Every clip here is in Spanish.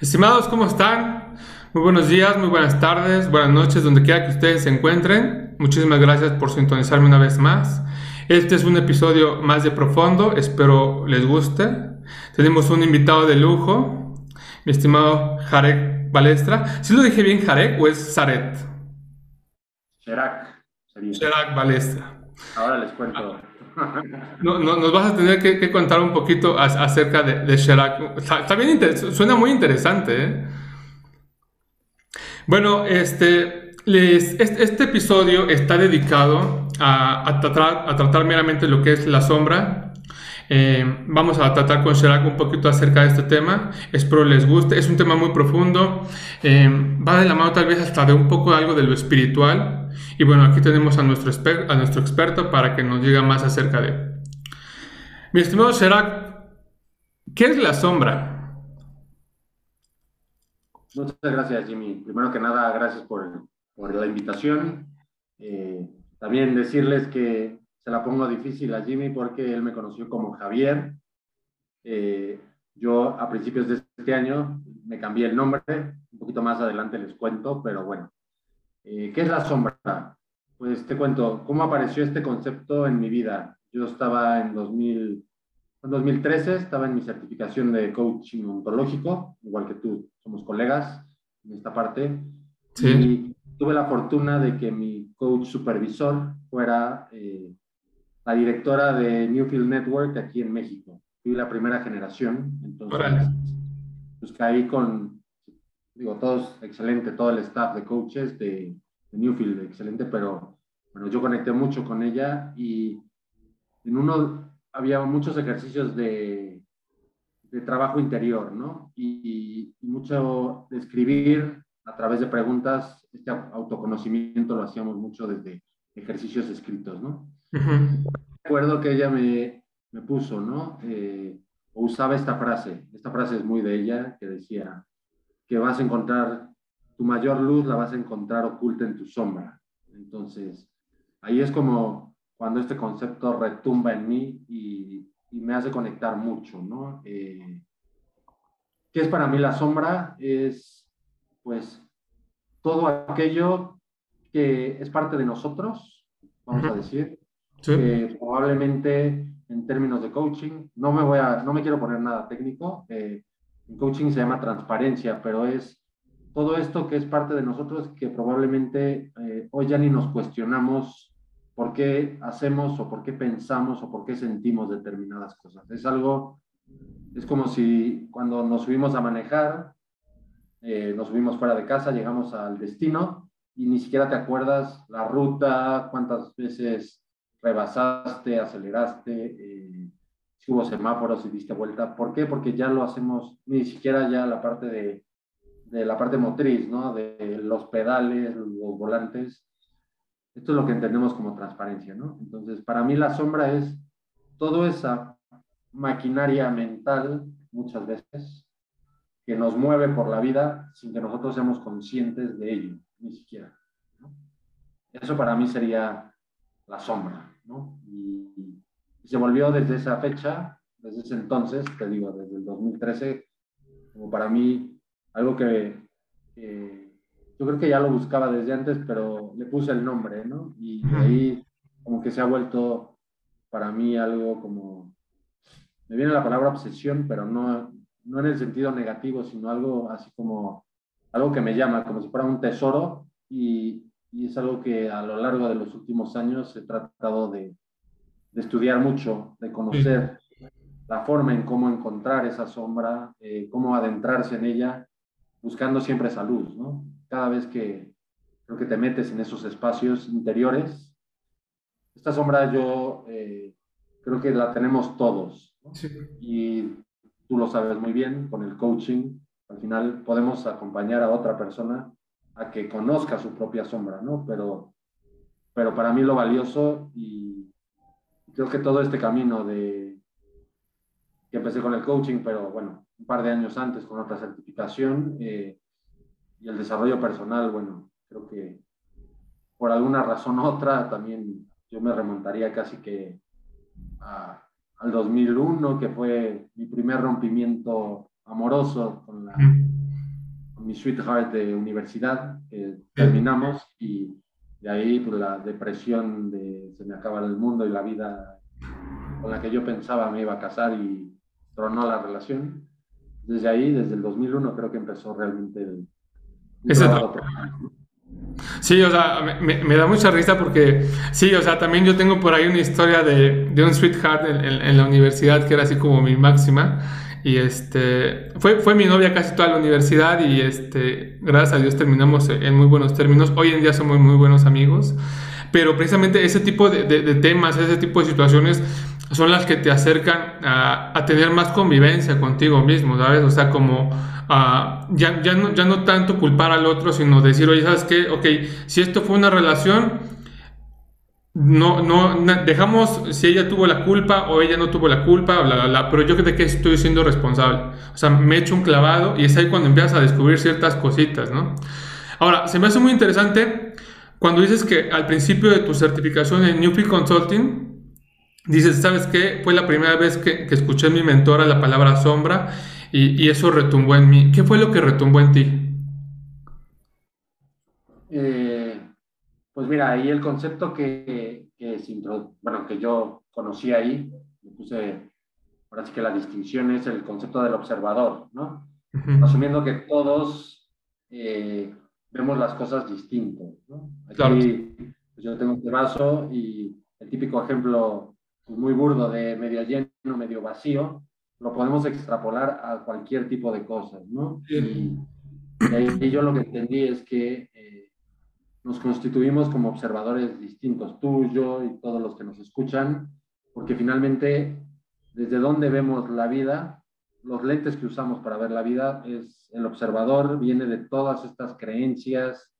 Estimados, ¿cómo están? Muy buenos días, muy buenas tardes, buenas noches, donde quiera que ustedes se encuentren. Muchísimas gracias por sintonizarme una vez más. Este es un episodio más de profundo, espero les guste. Tenemos un invitado de lujo, mi estimado Jarek Balestra. ¿Sí lo dije bien, Jarek, o es Zaret? Sherak. Sherak Balestra. Ahora les cuento. No, nos vas a tener que, contar un poquito acerca de, de Sherak. suena muy interesante. ¿eh? Bueno, este, este, episodio está dedicado a tratar meramente lo que es la sombra. Eh, vamos a tratar con Sherak un poquito acerca de este tema. Espero les guste. Es un tema muy profundo. Eh, va de la mano tal vez hasta de un poco algo de lo espiritual. Y bueno, aquí tenemos a nuestro, experto para que nos diga más acerca de. Mi estimado Sherak, ¿qué es la sombra? Muchas gracias, Jimmy. Primero que nada, gracias por, por la invitación. Eh, también decirles que se la pongo difícil a Jimmy porque él me conoció como Javier. Eh, yo a principios de este año me cambié el nombre, un poquito más adelante les cuento, pero bueno, eh, ¿Qué es la sombra? Pues te cuento, ¿cómo apareció este concepto en mi vida? Yo estaba en, 2000, en 2013, estaba en mi certificación de coaching ontológico, igual que tú, somos colegas en esta parte. Sí. Y tuve la fortuna de que mi coach supervisor fuera eh, la directora de Newfield Network aquí en México. Fui la primera generación, entonces pues caí con digo, todos excelente, todo el staff de coaches de, Newfield, excelente, pero bueno, yo conecté mucho con ella y en uno había muchos ejercicios de, de trabajo interior, ¿no? Y, mucho de escribir a través de preguntas, este autoconocimiento lo hacíamos mucho desde ejercicios escritos, ¿no? Recuerdo que ella me, me puso, ¿no? Eh, o usaba esta frase, esta frase es muy de ella, que decía, que vas a encontrar tu mayor luz, la vas a encontrar oculta en tu sombra. Entonces, ahí es como cuando este concepto retumba en mí y, me hace conectar mucho, ¿no? Eh, ¿Qué es para mí la sombra? Es, pues, todo aquello que es parte de nosotros, vamos a decir, probablemente en términos de coaching, no me voy a, no me quiero poner nada técnico, eh, en coaching se llama transparencia, pero es todo esto que es parte de nosotros que probablemente eh, hoy ya ni nos cuestionamos por qué hacemos o por qué pensamos o por qué sentimos determinadas cosas. Es algo, es como si cuando nos subimos a manejar, eh, nos subimos fuera de casa, llegamos al destino y ni siquiera te acuerdas la ruta, cuántas veces rebasaste, aceleraste. Eh, si hubo semáforos y diste vuelta. ¿Por qué? Porque ya lo hacemos, ni siquiera ya la parte de, de la parte motriz, ¿no? De los pedales, los volantes. Esto es lo que entendemos como transparencia, ¿no? Entonces, para mí la sombra es toda esa maquinaria mental, muchas veces, que nos mueve por la vida sin que nosotros seamos conscientes de ello, ni siquiera. Eso para mí sería la sombra, ¿no? Y, se volvió desde esa fecha, desde ese entonces, te digo, desde el 2013, como para mí algo que, yo creo que ya lo buscaba desde antes, pero le puse el nombre, ¿no? Y ahí como que se ha vuelto para mí algo como, me viene la palabra obsesión, pero no, no en el sentido negativo, sino algo así como, algo que me llama, como si fuera un tesoro y, y es algo que a lo largo de los últimos años he tratado de, de estudiar mucho, de conocer la forma en cómo encontrar esa sombra, eh, cómo adentrarse en ella, buscando siempre esa luz, ¿no? Cada vez que creo que te metes en esos espacios interiores, esta sombra yo eh, creo que la tenemos todos, y tú lo sabes muy bien, con el coaching, al final podemos acompañar a otra persona a que conozca su propia sombra, ¿no? Pero, pero para mí lo valioso y creo que todo este camino de que empecé con el coaching, pero bueno, un par de años antes con otra certificación eh, y el desarrollo personal, bueno, creo que por alguna razón u otra también yo me remontaría casi que al 2001, que fue mi primer rompimiento amoroso con la, mi sweetheart de universidad, que terminamos y de ahí pues, la depresión de se me acaba el mundo y la vida con la que yo pensaba me iba a casar y tronó la relación. Desde ahí, desde el 2001, creo que empezó realmente el... Ese Sí, o sea, me, da mucha risa porque, sí, o sea, también yo tengo por ahí una historia de, de un sweetheart en, en, la universidad que era así como mi máxima. Y este, fue, fue mi novia casi toda la universidad y este, gracias a Dios terminamos en muy buenos términos. Hoy en día somos muy buenos amigos. Pero precisamente ese tipo de, temas, ese tipo de situaciones son las que te acercan a, a, tener más convivencia contigo mismo, ¿sabes? O sea, como uh, ya, ya, no, ya no tanto culpar al otro, sino decir, oye, ¿sabes qué? Ok, si esto fue una relación, no, no, dejamos si ella tuvo la culpa o ella no tuvo la culpa, bla, bla, bla, pero yo de que estoy siendo responsable. O sea, me echo un clavado y es ahí cuando empiezas a descubrir ciertas cositas, ¿no? Ahora, se me hace muy interesante cuando dices que al principio de tu certificación en Newfield Consulting, Dices, ¿sabes qué? Fue la primera vez que, que escuché a mi mentora la palabra sombra y, y, eso retumbó en mí. ¿Qué fue lo que retumbó en ti? Eh, pues mira, ahí el concepto que, que, bueno, que yo conocí ahí, me puse, ahora sí que la distinción es el concepto del observador, ¿no? Asumiendo que todos eh, vemos las cosas distintas, ¿no? Aquí, claro. pues yo tengo este vaso y el típico ejemplo muy burdo de medio lleno, medio vacío, lo podemos extrapolar a cualquier tipo de cosas, ¿no? Y, y, yo lo que entendí es que eh, nos constituimos como observadores distintos, tú, yo y todos los que nos escuchan, porque finalmente desde donde vemos la vida, los lentes que usamos para ver la vida es el observador, viene de todas estas creencias,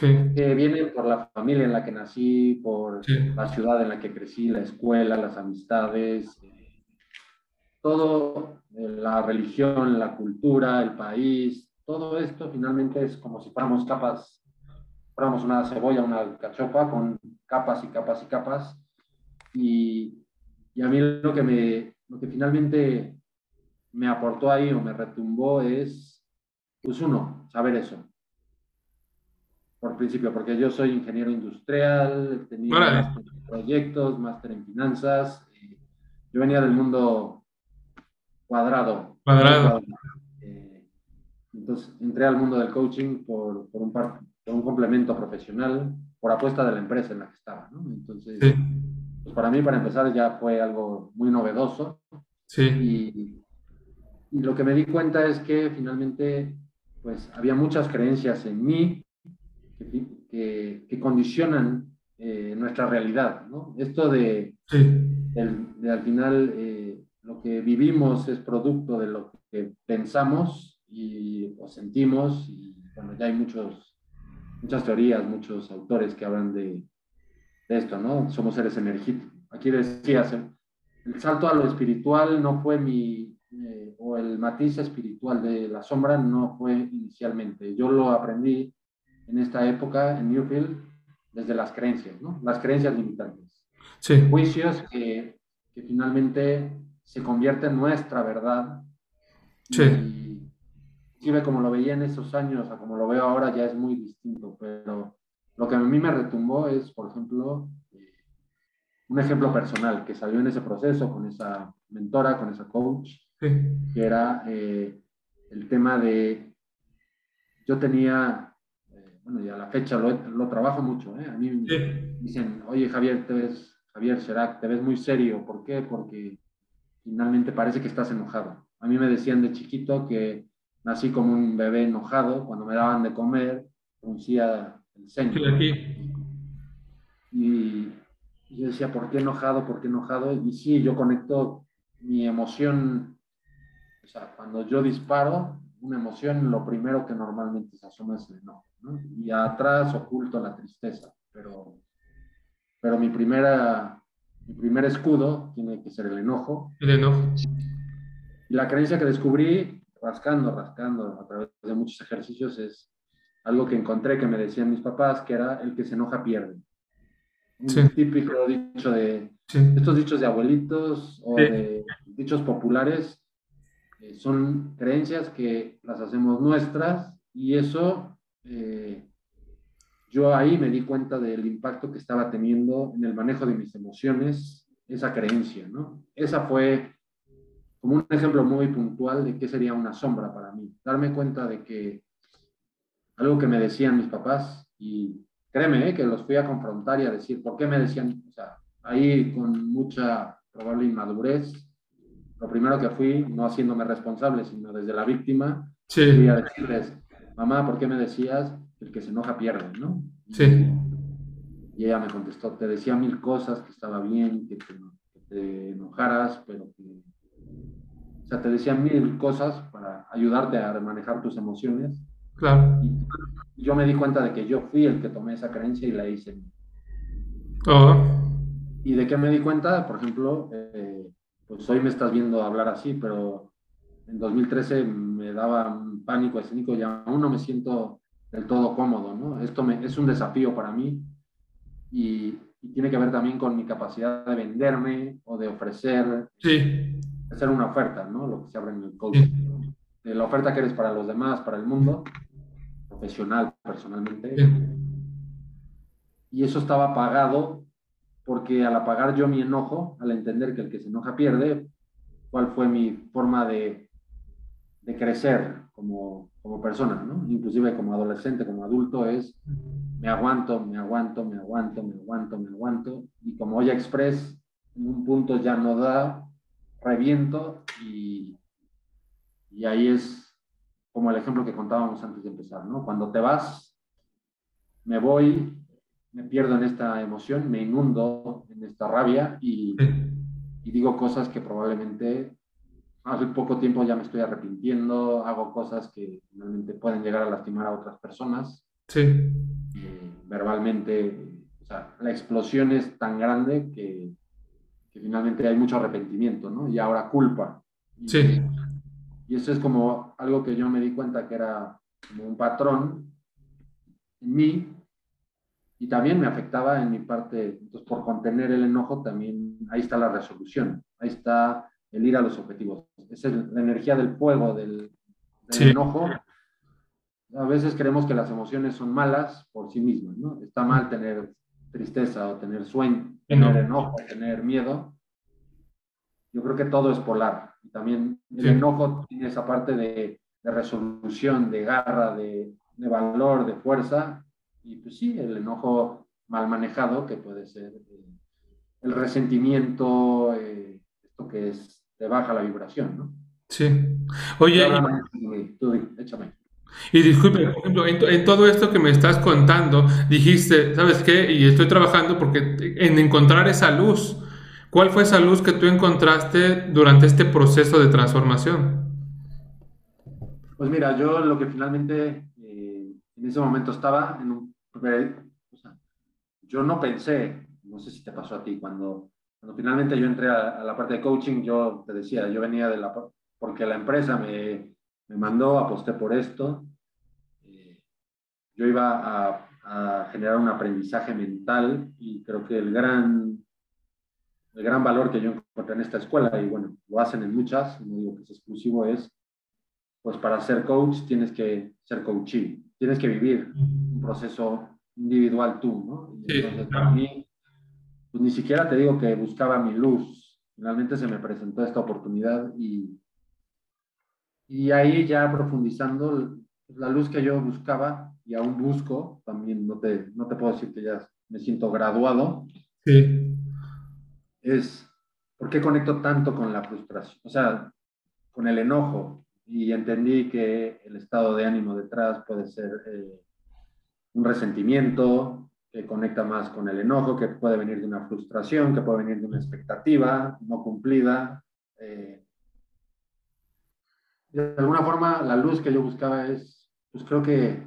que vienen por la familia en la que nací, por la ciudad en la que crecí, la escuela, las amistades, eh, todo, eh, la religión, la cultura, el país, todo esto finalmente es como si fuéramos capas, fuéramos una cebolla, una cachopa con capas y capas y capas. Y, y a mí lo que, me, lo que finalmente me aportó ahí o me retumbó es, pues uno, saber eso, por principio, porque yo soy ingeniero industrial, he tenido proyectos, máster en finanzas. yo venía del mundo cuadrado. Cuadrado. Eh, entonces entré al mundo del coaching por, por, un un complemento profesional, por apuesta de la empresa en la que estaba. ¿no? Entonces, pues para mí, para empezar, ya fue algo muy novedoso. Sí. Y, y lo que me di cuenta es que finalmente pues había muchas creencias en mí que, que, condicionan eh, nuestra realidad. ¿no? Esto de, de, al final eh, lo que vivimos es producto de lo que pensamos y o sentimos y bueno, ya hay muchos, muchas teorías, muchos autores que hablan de, de esto, ¿no? Somos seres energéticos. Aquí decías, el salto a lo espiritual no fue mi, eh, o el matiz espiritual de la sombra no fue inicialmente. Yo lo aprendí en esta época en Newfield desde las creencias, ¿no? Las creencias limitantes. Sí. Juicios que, que finalmente se convierten en nuestra verdad. Sí. Y, ve como lo veía en esos años a como lo veo ahora ya es muy distinto, pero lo que a mí me retumbó es, por ejemplo, eh, un ejemplo personal que salió en ese proceso con esa mentora, con esa coach, sí. que era eh, el tema de, yo tenía bueno, y a la fecha lo, lo trabajo mucho, ¿eh? A mí me dicen, oye Javier, te ves, Javier Serac, te ves muy serio. ¿Por qué? Porque finalmente parece que estás enojado. A mí me decían de chiquito que nací como un bebé enojado, cuando me daban de comer, fruncía el ceño. Y, y yo decía, ¿por qué enojado? ¿Por qué enojado? Y sí, yo conecto mi emoción, o sea, cuando yo disparo, una emoción, lo primero que normalmente se asoma es el enojo y atrás oculto la tristeza, pero, pero mi, primera, mi primer escudo tiene que ser el enojo. El enojo. Y la creencia que descubrí, rascando, rascando a través de muchos ejercicios, es algo que encontré que me decían mis papás, que era el que se enoja pierde. Un sí. típico dicho de, sí. estos dichos de abuelitos o sí. de dichos populares, eh, son creencias que las hacemos nuestras Y eso, eh, yo ahí me di cuenta del impacto que estaba teniendo en el manejo de mis emociones, esa creencia, ¿no? Esa fue como un ejemplo muy puntual de qué sería una sombra para mí. Darme cuenta de que algo que me decían mis papás, y créeme, eh, que los fui a confrontar y a decir, ¿por qué me decían? O sea, ahí con mucha probable inmadurez, lo primero que fui, no haciéndome responsable, sino desde la víctima, sí. fui a decirles, mamá, ¿por qué me decías el que se enoja pierde, no? Sí. Y ella me contestó, te decía mil cosas, que estaba bien, que te, que te enojaras, pero que... O sea, te decía mil cosas para ayudarte a manejar tus emociones. Claro. Y yo me di cuenta de que yo fui el que tomé esa creencia y la hice. Oh. ¿Y de qué me di cuenta? Por ejemplo, eh, pues hoy me estás viendo hablar así, pero en 2013 me daba pánico escénico y aún no me siento del todo cómodo, ¿no? Esto me, es un desafío para mí y, tiene que ver también con mi capacidad de venderme o de ofrecer, sí. Hacer una oferta, ¿no? Lo que se abre en el coaching. De la oferta que eres para los demás, para el mundo, profesional, personalmente. Y eso estaba pagado porque al apagar yo mi enojo, al entender que el que se enoja pierde, cuál fue mi forma de, de crecer como, como persona, ¿no? Inclusive como adolescente, como adulto, es me aguanto, me aguanto, me aguanto, me aguanto, me aguanto. Y como Olla Express, en un punto ya no da, reviento y, y ahí es como el ejemplo que contábamos antes de empezar, ¿no? Cuando te vas, me voy, me pierdo en esta emoción, me inundo en esta rabia y, y digo cosas que probablemente hace poco tiempo ya me estoy arrepintiendo, hago cosas que realmente pueden llegar a lastimar a otras personas. Sí. Eh, verbalmente, o sea, la explosión es tan grande que, que, finalmente hay mucho arrepentimiento, ¿no? Y ahora culpa. Y, sí. Y eso es como algo que yo me di cuenta que era como un patrón en mí y también me afectaba en mi parte, entonces por contener el enojo también, ahí está la resolución, ahí está el ir a los objetivos, es la energía del fuego, del, enojo. A veces creemos que las emociones son malas por sí mismas, ¿no? Está mal tener tristeza o tener sueño, tener enojo, tener miedo. Yo creo que todo es polar. Y también el enojo tiene esa parte de, de resolución, de garra, de, de valor, de fuerza, y pues sí, el enojo mal manejado, que puede ser eh, el resentimiento, eh, esto que es, te baja la vibración, ¿no? Sí. Oye, échame. Y disculpe, por ejemplo, en, todo esto que me estás contando, dijiste, ¿sabes qué? Y estoy trabajando porque en encontrar esa luz. ¿Cuál fue esa luz que tú encontraste durante este proceso de transformación? Pues mira, yo lo que finalmente eh, en ese momento estaba en un yo no pensé, no sé si te pasó a ti, cuando, cuando finalmente yo entré a, la parte de coaching, yo te decía, yo venía de la, porque la empresa me, me mandó, aposté por esto, eh, yo iba a, a, generar un aprendizaje mental y creo que el gran, el gran valor que yo encontré en esta escuela, y bueno, lo hacen en muchas, no digo que es exclusivo, es, pues para ser coach tienes que ser coachee, tienes que vivir un proceso individual tú, ¿no? entonces, para mí, pues ni siquiera te digo que buscaba mi luz. Finalmente se me presentó esta oportunidad y, y ahí ya profundizando la luz que yo buscaba y aún busco, también no te, no te puedo decir que ya me siento graduado. Sí. Es, ¿por qué conecto tanto con la frustración? O sea, con el enojo. Y entendí que el estado de ánimo detrás puede ser eh, un resentimiento que conecta más con el enojo, que puede venir de una frustración, que puede venir de una expectativa no cumplida. Eh, de alguna forma, la luz que yo buscaba es, pues creo que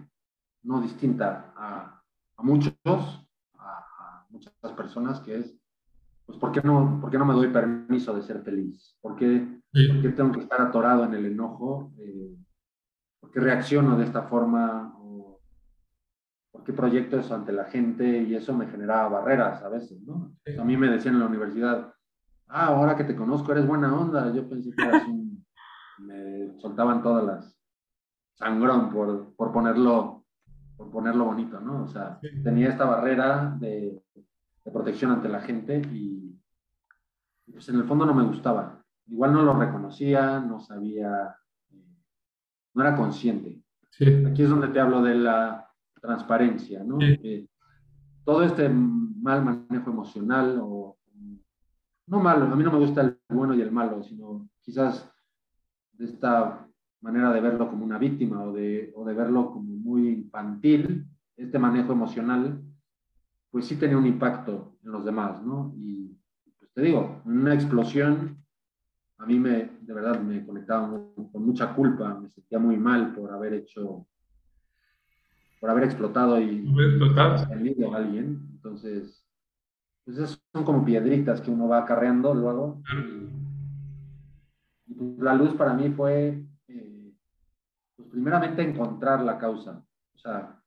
no distinta a, muchos, a, muchas personas, que es, pues, ¿por qué, no, ¿por qué no me doy permiso de ser feliz? ¿Por qué, tengo que estar atorado en el enojo? Eh, ¿Por qué reacciono de esta forma? ¿por qué proyecto eso ante la gente? Y eso me generaba barreras a veces, ¿no? A mí me decían en la universidad, ah, ahora que te conozco eres buena onda. Yo pensé que eras un... me soltaban todas las... sangrón, por, por, ponerlo, por ponerlo bonito, ¿no? O sea, tenía esta barrera de, de, protección ante la gente y pues en el fondo no me gustaba. Igual no lo reconocía, no sabía, eh, no era consciente. Aquí es donde te hablo de la transparencia, ¿no? todo este mal manejo emocional o no malo, a mí no me gusta el bueno y el malo, sino quizás de esta manera de verlo como una víctima o de, o de verlo como muy infantil, este manejo emocional, pues sí tenía un impacto en los demás, ¿no? Y pues te digo, una explosión, a mí me, de verdad, me conectaba con mucha culpa, me sentía muy mal por haber hecho, por haber explotado y a alguien. Entonces, pues son como piedritas que uno va acarreando luego. Y, la luz para mí fue, eh, pues primeramente encontrar la causa. O sea,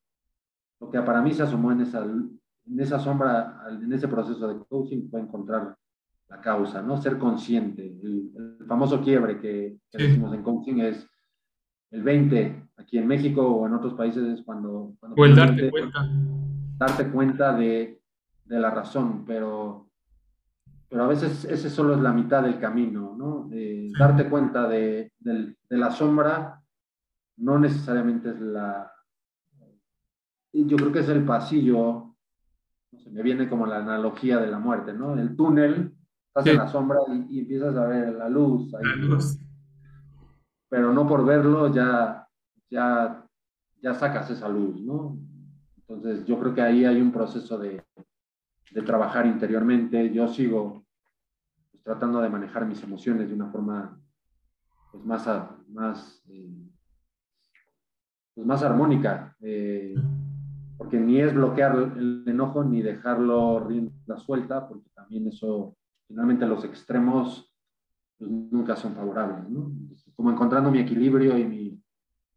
lo que para mí se asomó en esa, en esa sombra, en ese proceso de coaching, fue encontrar la causa, ¿no? Ser consciente. El, famoso quiebre que, decimos en coaching es el 20, aquí en México o en otros países es cuando... cuando o el darte cuenta. Darte cuenta de de la razón, pero, pero a veces ese solo es la mitad del camino, ¿no? darte cuenta de, la sombra no necesariamente es la... Yo creo que es el pasillo, no sé, me viene como la analogía de la muerte, ¿no? El túnel, estás en la sombra y, empiezas a ver la luz. Pero no por verlo ya, ya, ya sacas esa luz, ¿no? Entonces yo creo que ahí hay un proceso de, de trabajar interiormente. Yo sigo pues, tratando de manejar mis emociones de una forma pues, más, más, eh, pues, más armónica, eh, porque ni es bloquear el enojo ni dejarlo rienda suelta, porque también eso, finalmente los extremos pues, nunca son favorables. como encontrando mi equilibrio y mi,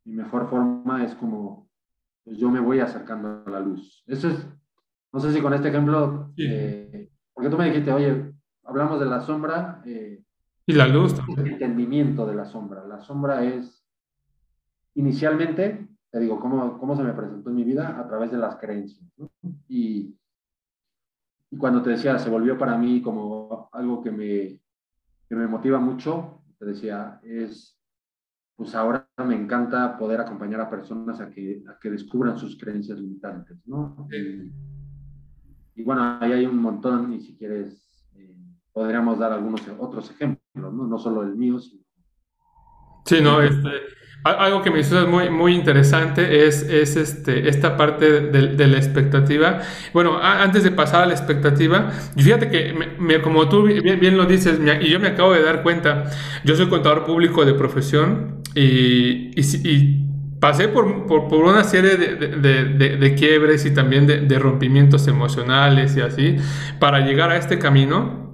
mejor forma es como yo me voy acercando a la luz. Eso es no sé si con este ejemplo, eh, porque tú me dijiste, oye, hablamos de la sombra. Eh, y la luz. El entendimiento de la sombra. La sombra es, inicialmente, te digo, cómo, cómo se me presentó en mi vida a través de las creencias. Y, y, cuando te decía, se volvió para mí como algo que me, que me motiva mucho, te decía, es, pues ahora me encanta poder acompañar a personas a que, a que descubran sus creencias limitantes, ¿no? Y bueno, ahí hay un montón y si quieres eh, podríamos dar algunos otros ejemplos, ¿no? No solo el mío, sino... Sí, no, este, algo que me hizo muy, muy interesante es, es este, esta parte de, la expectativa. Bueno, antes de pasar a la expectativa, fíjate que me, como tú bien, bien, lo dices, y yo me acabo de dar cuenta, yo soy contador público de profesión y, y, y pasé por, por, una serie de, de, de, quiebres y también de, rompimientos emocionales y así para llegar a este camino.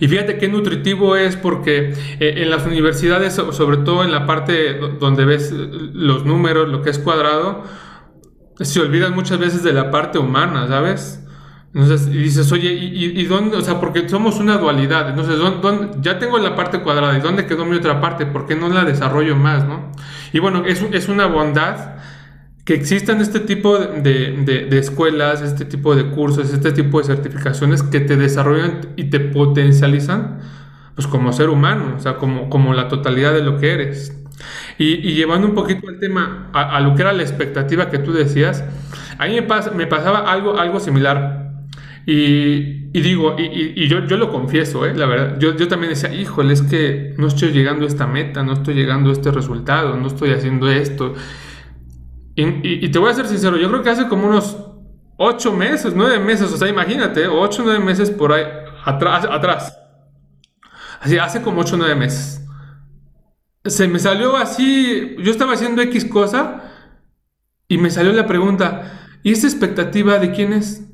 Y fíjate qué nutritivo es porque eh, en las universidades, sobre todo en la parte donde ves los números, lo que es cuadrado, se olvidan muchas veces de la parte humana, ¿sabes? Entonces dices, oye, ¿y, y dónde? O sea, porque somos una dualidad. Entonces, ¿dónde, ya tengo la parte cuadrada. ¿Y dónde quedó mi otra parte? ¿Por qué no la desarrollo más, no? Y bueno, es, es una bondad que existan este tipo de, de, de, escuelas, este tipo de cursos, este tipo de certificaciones que te desarrollan y te potencializan, pues como ser humano, o sea, como, como la totalidad de lo que eres. Y, y llevando un poquito el tema a, a, lo que era la expectativa que tú decías, a mí me, pas, me pasaba algo, algo similar. Y, digo, y, yo, yo lo confieso, ¿eh? la verdad, yo, yo también decía, híjole, es que no estoy llegando a esta meta, no estoy llegando a este resultado, no estoy haciendo esto. Y, te voy a ser sincero, yo creo que hace como unos ocho meses, nueve meses, o sea, imagínate, ocho o nueve meses por ahí atrás, atrás. Así, hace como ocho o nueve meses. Se me salió así, yo estaba haciendo X cosa y me salió la pregunta, ¿y esa expectativa de quién es?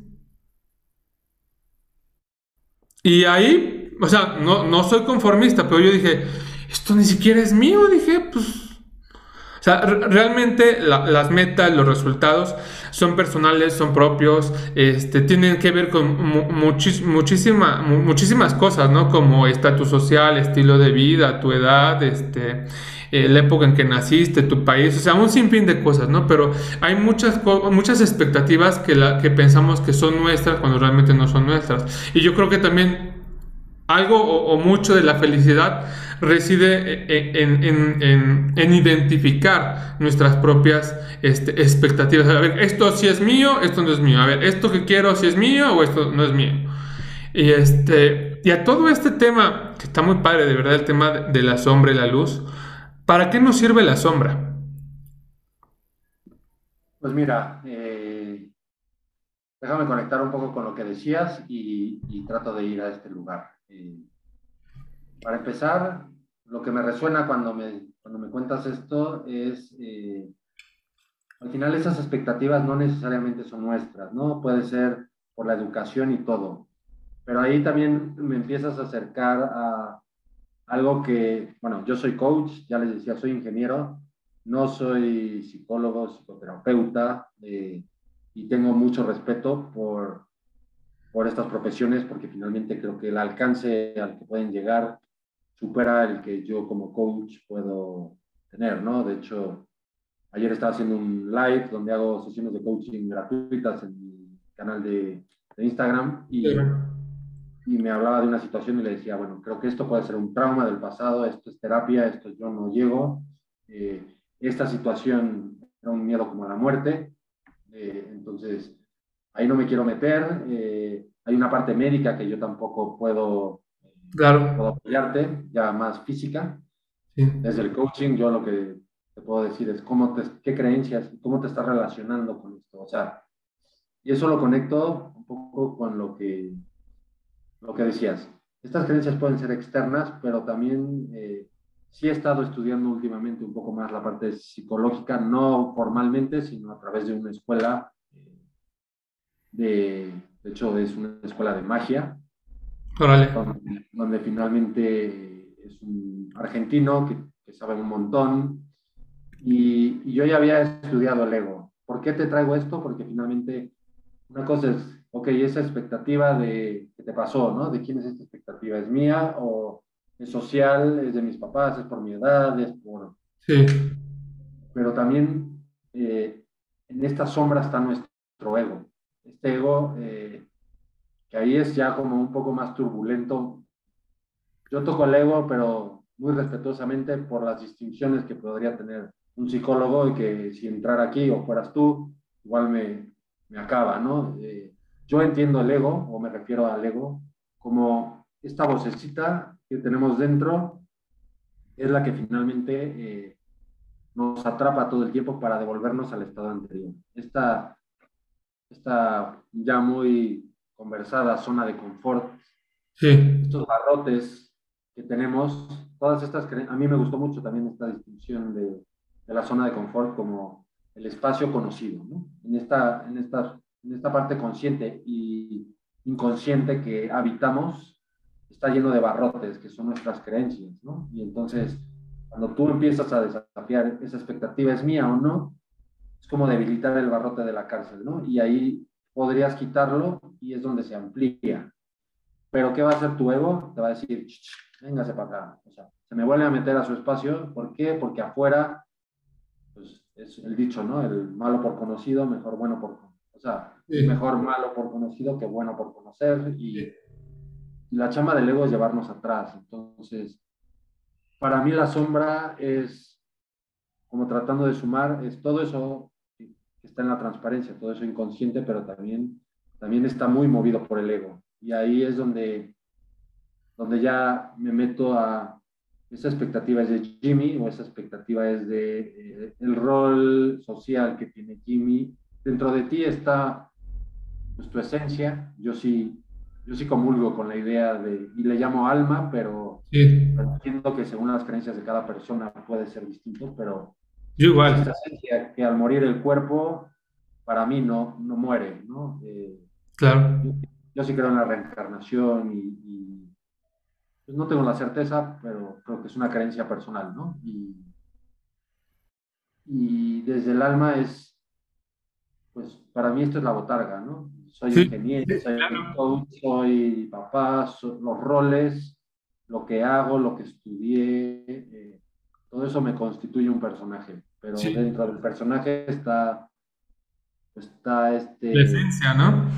Y ahí, o sea, no, no soy conformista, pero yo dije, esto ni siquiera es mío, dije, pues... O sea, realmente las metas, los resultados son personales, son propios, este, tienen que ver con muchísima, muchísimas cosas, ¿no? Como estatus social, estilo de vida, tu edad, este, eh, la época en que naciste, tu país, o sea, un sinfín de cosas, ¿no? Pero hay muchas, muchas expectativas que, la, que pensamos que son nuestras cuando realmente no son nuestras. Y yo creo que también algo o, mucho de la felicidad reside e, e, en, identificar nuestras propias este, expectativas. A ver, esto sí es mío, esto no es mío. A ver, esto que quiero sí es mío o esto no es mío. Y, este, y a todo este tema, que está muy padre, de verdad, el tema de la sombra y la luz, ¿Para qué nos sirve la sombra? Pues mira, eh, déjame conectar un poco con lo que decías y, trato de ir a este lugar. Eh, para empezar, lo que me resuena cuando me, cuando me cuentas esto es, eh, al final esas expectativas no necesariamente son nuestras, ¿no? Puede ser por la educación y todo, pero ahí también me empiezas a acercar a algo que, bueno, yo soy coach, ya les decía, soy ingeniero, no soy psicólogo, psicoterapeuta, eh, y tengo mucho respeto por, por estas profesiones porque finalmente creo que el alcance al que pueden llegar supera el que yo como coach puedo tener, ¿no? De hecho, ayer estaba haciendo un live donde hago sesiones de coaching gratuitas en mi canal de, de Instagram y y me hablaba de una situación y le decía, bueno, creo que esto puede ser un trauma del pasado, esto es terapia, esto yo no llego, eh, esta situación era un miedo como a la muerte, eh, entonces ahí no me quiero meter, eh, hay una parte médica que yo tampoco puedo, claro. puedo apoyarte, ya más física. Desde el coaching yo lo que te puedo decir es cómo te, qué creencias, cómo te estás relacionando con esto, o sea, y eso lo conecto un poco con lo que lo que decías, estas creencias pueden ser externas, pero también eh, sí he estado estudiando últimamente un poco más la parte psicológica, no formalmente, sino a través de una escuela, eh, de, de, hecho es una escuela de magia, donde, finalmente es un argentino que, sabe un montón, y, y yo ya había estudiado el ego. ¿Por qué te traigo esto? Porque finalmente una cosa es ok, esa expectativa de que te pasó, ¿no? ¿De quién es esta expectativa? ¿Es mía o es social? ¿Es de mis papás? ¿Es por mi edad? ¿Es por...? Sí. Pero también eh, en esta sombra está nuestro ego. Este ego, eh, que ahí es ya como un poco más turbulento. Yo toco el ego, pero muy respetuosamente por las distinciones que podría tener un psicólogo y que si entrara aquí o fueras tú, igual me, me acaba, ¿no? Eh, yo entiendo el ego, o me refiero al ego, como esta vocecita que tenemos dentro es la que finalmente eh, nos atrapa todo el tiempo para devolvernos al estado anterior. Esta, esta ya muy conversada zona de confort, estos barrotes que tenemos, todas estas, a mí me gustó mucho también esta distinción de, de la zona de confort como el espacio conocido, ¿no? En esta, en esta en esta parte consciente y inconsciente que habitamos, está lleno de barrotes, que son nuestras creencias, ¿no? Y entonces, cuando tú empiezas a desafiar esa expectativa, ¿es mía o no? Es como debilitar el barrote de la cárcel, ¿no? Y ahí podrías quitarlo y es donde se amplía. Pero ¿qué va a hacer tu ego? Te va a decir, véngase para acá. O sea, se me vuelve a meter a su espacio. ¿Por qué? Porque afuera, pues es el dicho, ¿no? El malo por conocido, mejor bueno por o sea, es mejor malo por conocido que bueno por conocer. Y la chama del ego es llevarnos atrás. Entonces, para mí la sombra es como tratando de sumar, es todo eso que está en la transparencia, todo eso inconsciente, pero también, también está muy movido por el ego. Y ahí es donde, donde ya me meto a, esa expectativa es de Jimmy o esa expectativa es de eh, el rol social que tiene Jimmy dentro de ti está pues, tu esencia. Yo sí, yo sí comulgo con la idea de, y le llamo alma, pero entiendo que según las creencias de cada persona puede ser distinto, pero yo igual. Esta esencia que al morir el cuerpo, para mí no, no muere, ¿no? Eh, claro. Yo, sí creo en la reencarnación y, pues, no tengo la certeza, pero creo que es una creencia personal, ¿no? Y, y desde el alma es, pues para mí esto es la botarga, ¿no? Soy ingeniero, soy coach, soy papá, los roles, lo que hago, lo que estudié, eh, todo eso me constituye un personaje, pero dentro del personaje está, está este... La esencia, ¿no?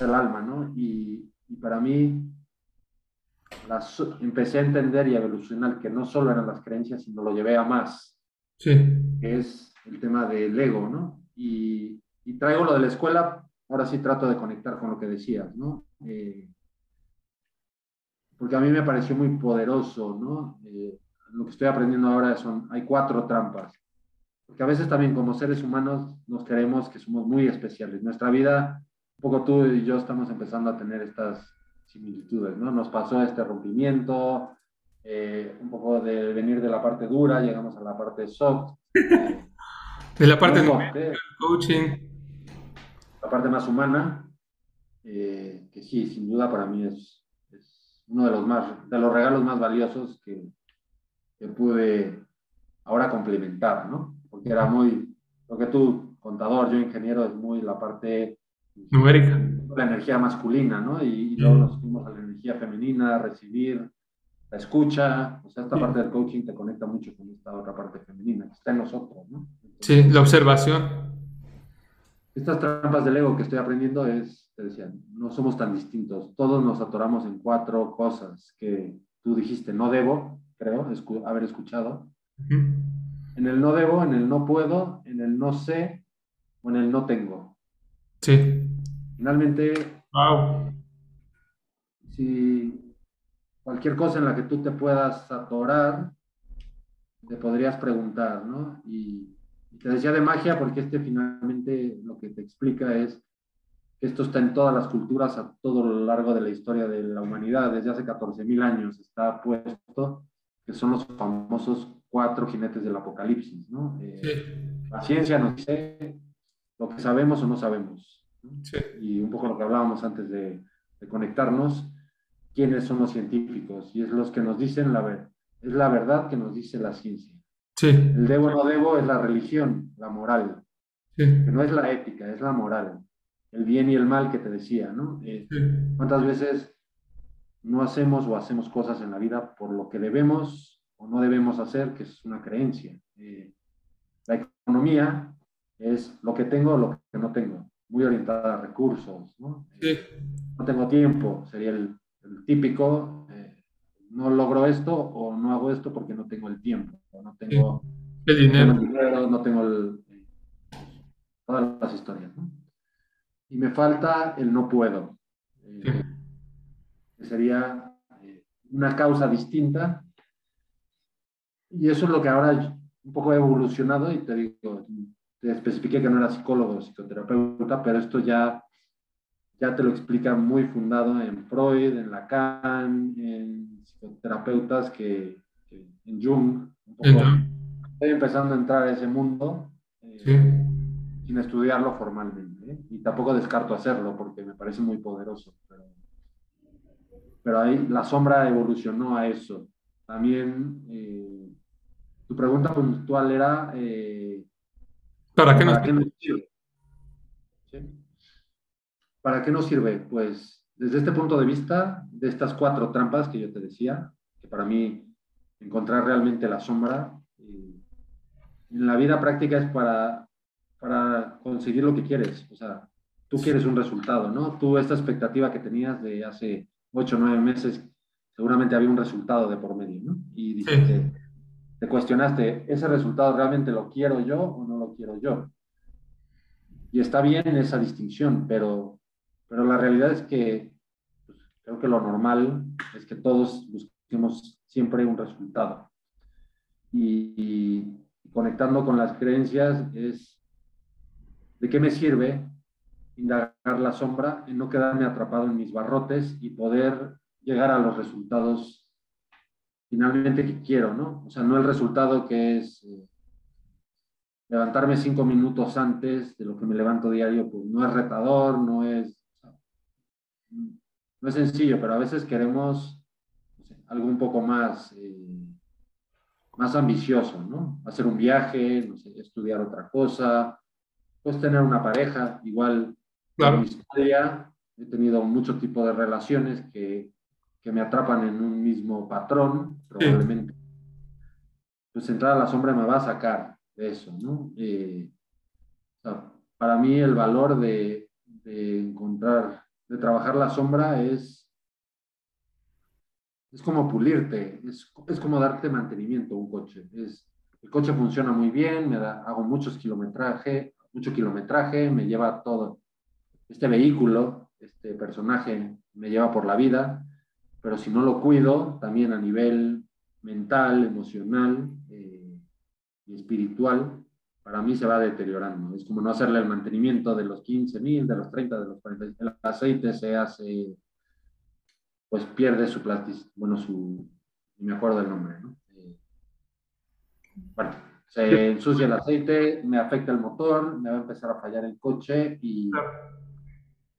El alma, ¿no? Y, y para mí empecé a entender y a evolucionar que no solo eran las creencias, sino lo llevé a más. Sí. Que es el tema del ego, ¿no? Y, y, traigo lo de la escuela, ahora sí trato de conectar con lo que decías, ¿no? Eh, porque a mí me pareció muy poderoso, ¿no? Eh, lo que estoy aprendiendo ahora son, hay cuatro trampas. Porque a veces también como seres humanos nos creemos que somos muy especiales. Nuestra vida, un poco tú y yo estamos empezando a tener estas similitudes, ¿no? Nos pasó este rompimiento, eh, un poco de venir de la parte dura, llegamos a la parte soft. de la parte de coaching. La parte más humana, eh, que sí, sin duda para mí es, es, uno de los, más, de los regalos más valiosos que, que pude ahora complementar, ¿no? Porque era muy, lo que tú, contador, yo ingeniero, es muy la parte numérica la energía masculina, ¿no? Y, luego nos fuimos a la energía femenina, recibir, la escucha, o sea, esta parte del coaching te conecta mucho con esta otra parte femenina, que está en nosotros, ¿no? sí, la observación. Estas trampas del ego que estoy aprendiendo es, te decía, no somos tan distintos, todos nos atoramos en cuatro cosas que tú dijiste, no debo, creo, haber escuchado. En el no debo, en el no puedo, en el no sé o en el no tengo. Sí. Finalmente, si cualquier cosa en la que tú te puedas atorar, te podrías preguntar, ¿no? Y, te decía de magia porque este finalmente lo que te explica es que esto está en todas las culturas a todo lo largo de la historia de la humanidad, desde hace 14.000 años está puesto, que son los famosos cuatro jinetes del apocalipsis, ¿no? Eh, la ciencia nos dice lo que sabemos o no sabemos y un poco lo que hablábamos antes de, conectarnos, quiénes son los científicos, y es los que nos dicen la verdad, es la verdad que nos dice la ciencia. Sí. El debo no debo es la religión, la moral, que no es la ética, es la moral, el bien y el mal que te decía, ¿no? Eh, ¿Cuántas veces no hacemos o hacemos cosas en la vida por lo que debemos o no debemos hacer, que es una creencia? Eh, la economía es lo que tengo o lo que no tengo muy orientada a recursos, ¿no? No tengo tiempo, sería el, típico, eh, no logro esto o no hago esto porque no tengo el tiempo, no tengo el dinero, no tengo, el, todas las historias, ¿no? Y me falta el no puedo, eh, que sería eh, una causa distinta. Y eso es lo que ahora un poco he evolucionado y te digo, te especifiqué que no era psicólogo o psicoterapeuta, pero esto ya, ya te lo explica muy fundado en Freud, en Lacan, en psicoterapeutas que, en Jung. Estoy empezando a entrar a ese mundo eh, sin estudiarlo formalmente. ¿eh? Y tampoco descarto hacerlo porque me parece muy poderoso. Pero, pero ahí la sombra evolucionó a eso. También eh, tu pregunta puntual era ¿Para qué nos, sirve? ¿Para qué nos sirve? Pues desde este punto de vista, de estas cuatro trampas que yo te decía, que para mí encontrar realmente la sombra eh, en la vida práctica es para, para conseguir lo que quieres. O sea, tú quieres un resultado, ¿no? Tú esta expectativa que tenías de hace ocho o nueve meses, seguramente había un resultado de por medio, ¿no? Y dijiste, te cuestionaste, ¿ese resultado realmente lo quiero yo o no lo quiero yo? Y está bien esa distinción, pero, pero la realidad es que creo que lo normal es que todos busquemos siempre un resultado. Y, conectando con las creencias es, ¿de qué me sirve indagar la sombra y no quedarme atrapado en mis barrotes y poder llegar a los resultados finalmente que quiero, ¿no? O sea, no el resultado que es eh, levantarme cinco minutos antes de lo que me levanto diario, pues no es retador, no es, no es sencillo, pero a veces queremos algo un poco más, eh, más ambicioso, ¿no? Hacer un viaje, no sé, estudiar otra cosa, pues tener una pareja, igual Claro. en mi historia he tenido mucho tipo de relaciones que, que me atrapan en un mismo patrón, probablemente. Pues entrar a la sombra me va a sacar de eso, ¿no? Eh, o sea, para mí el valor de, de encontrar, de trabajar la sombra es, es como pulirte, es, es como darte mantenimiento a un coche. Es, el coche funciona muy bien, me da, hago muchos kilometraje, mucho kilometraje, me lleva todo. Este vehículo, este personaje me lleva por la vida, pero si no lo cuido, también a nivel mental, emocional eh, y espiritual, para mí se va deteriorando. Es como no hacerle el mantenimiento de los 15 mil, de los 30, de los 40. El aceite se hace, pues pierde su plasticidad, bueno, su, me acuerdo del nombre, ¿no? Eh, bueno, se ensucia el aceite, me afecta el motor, me va a empezar a fallar el coche y,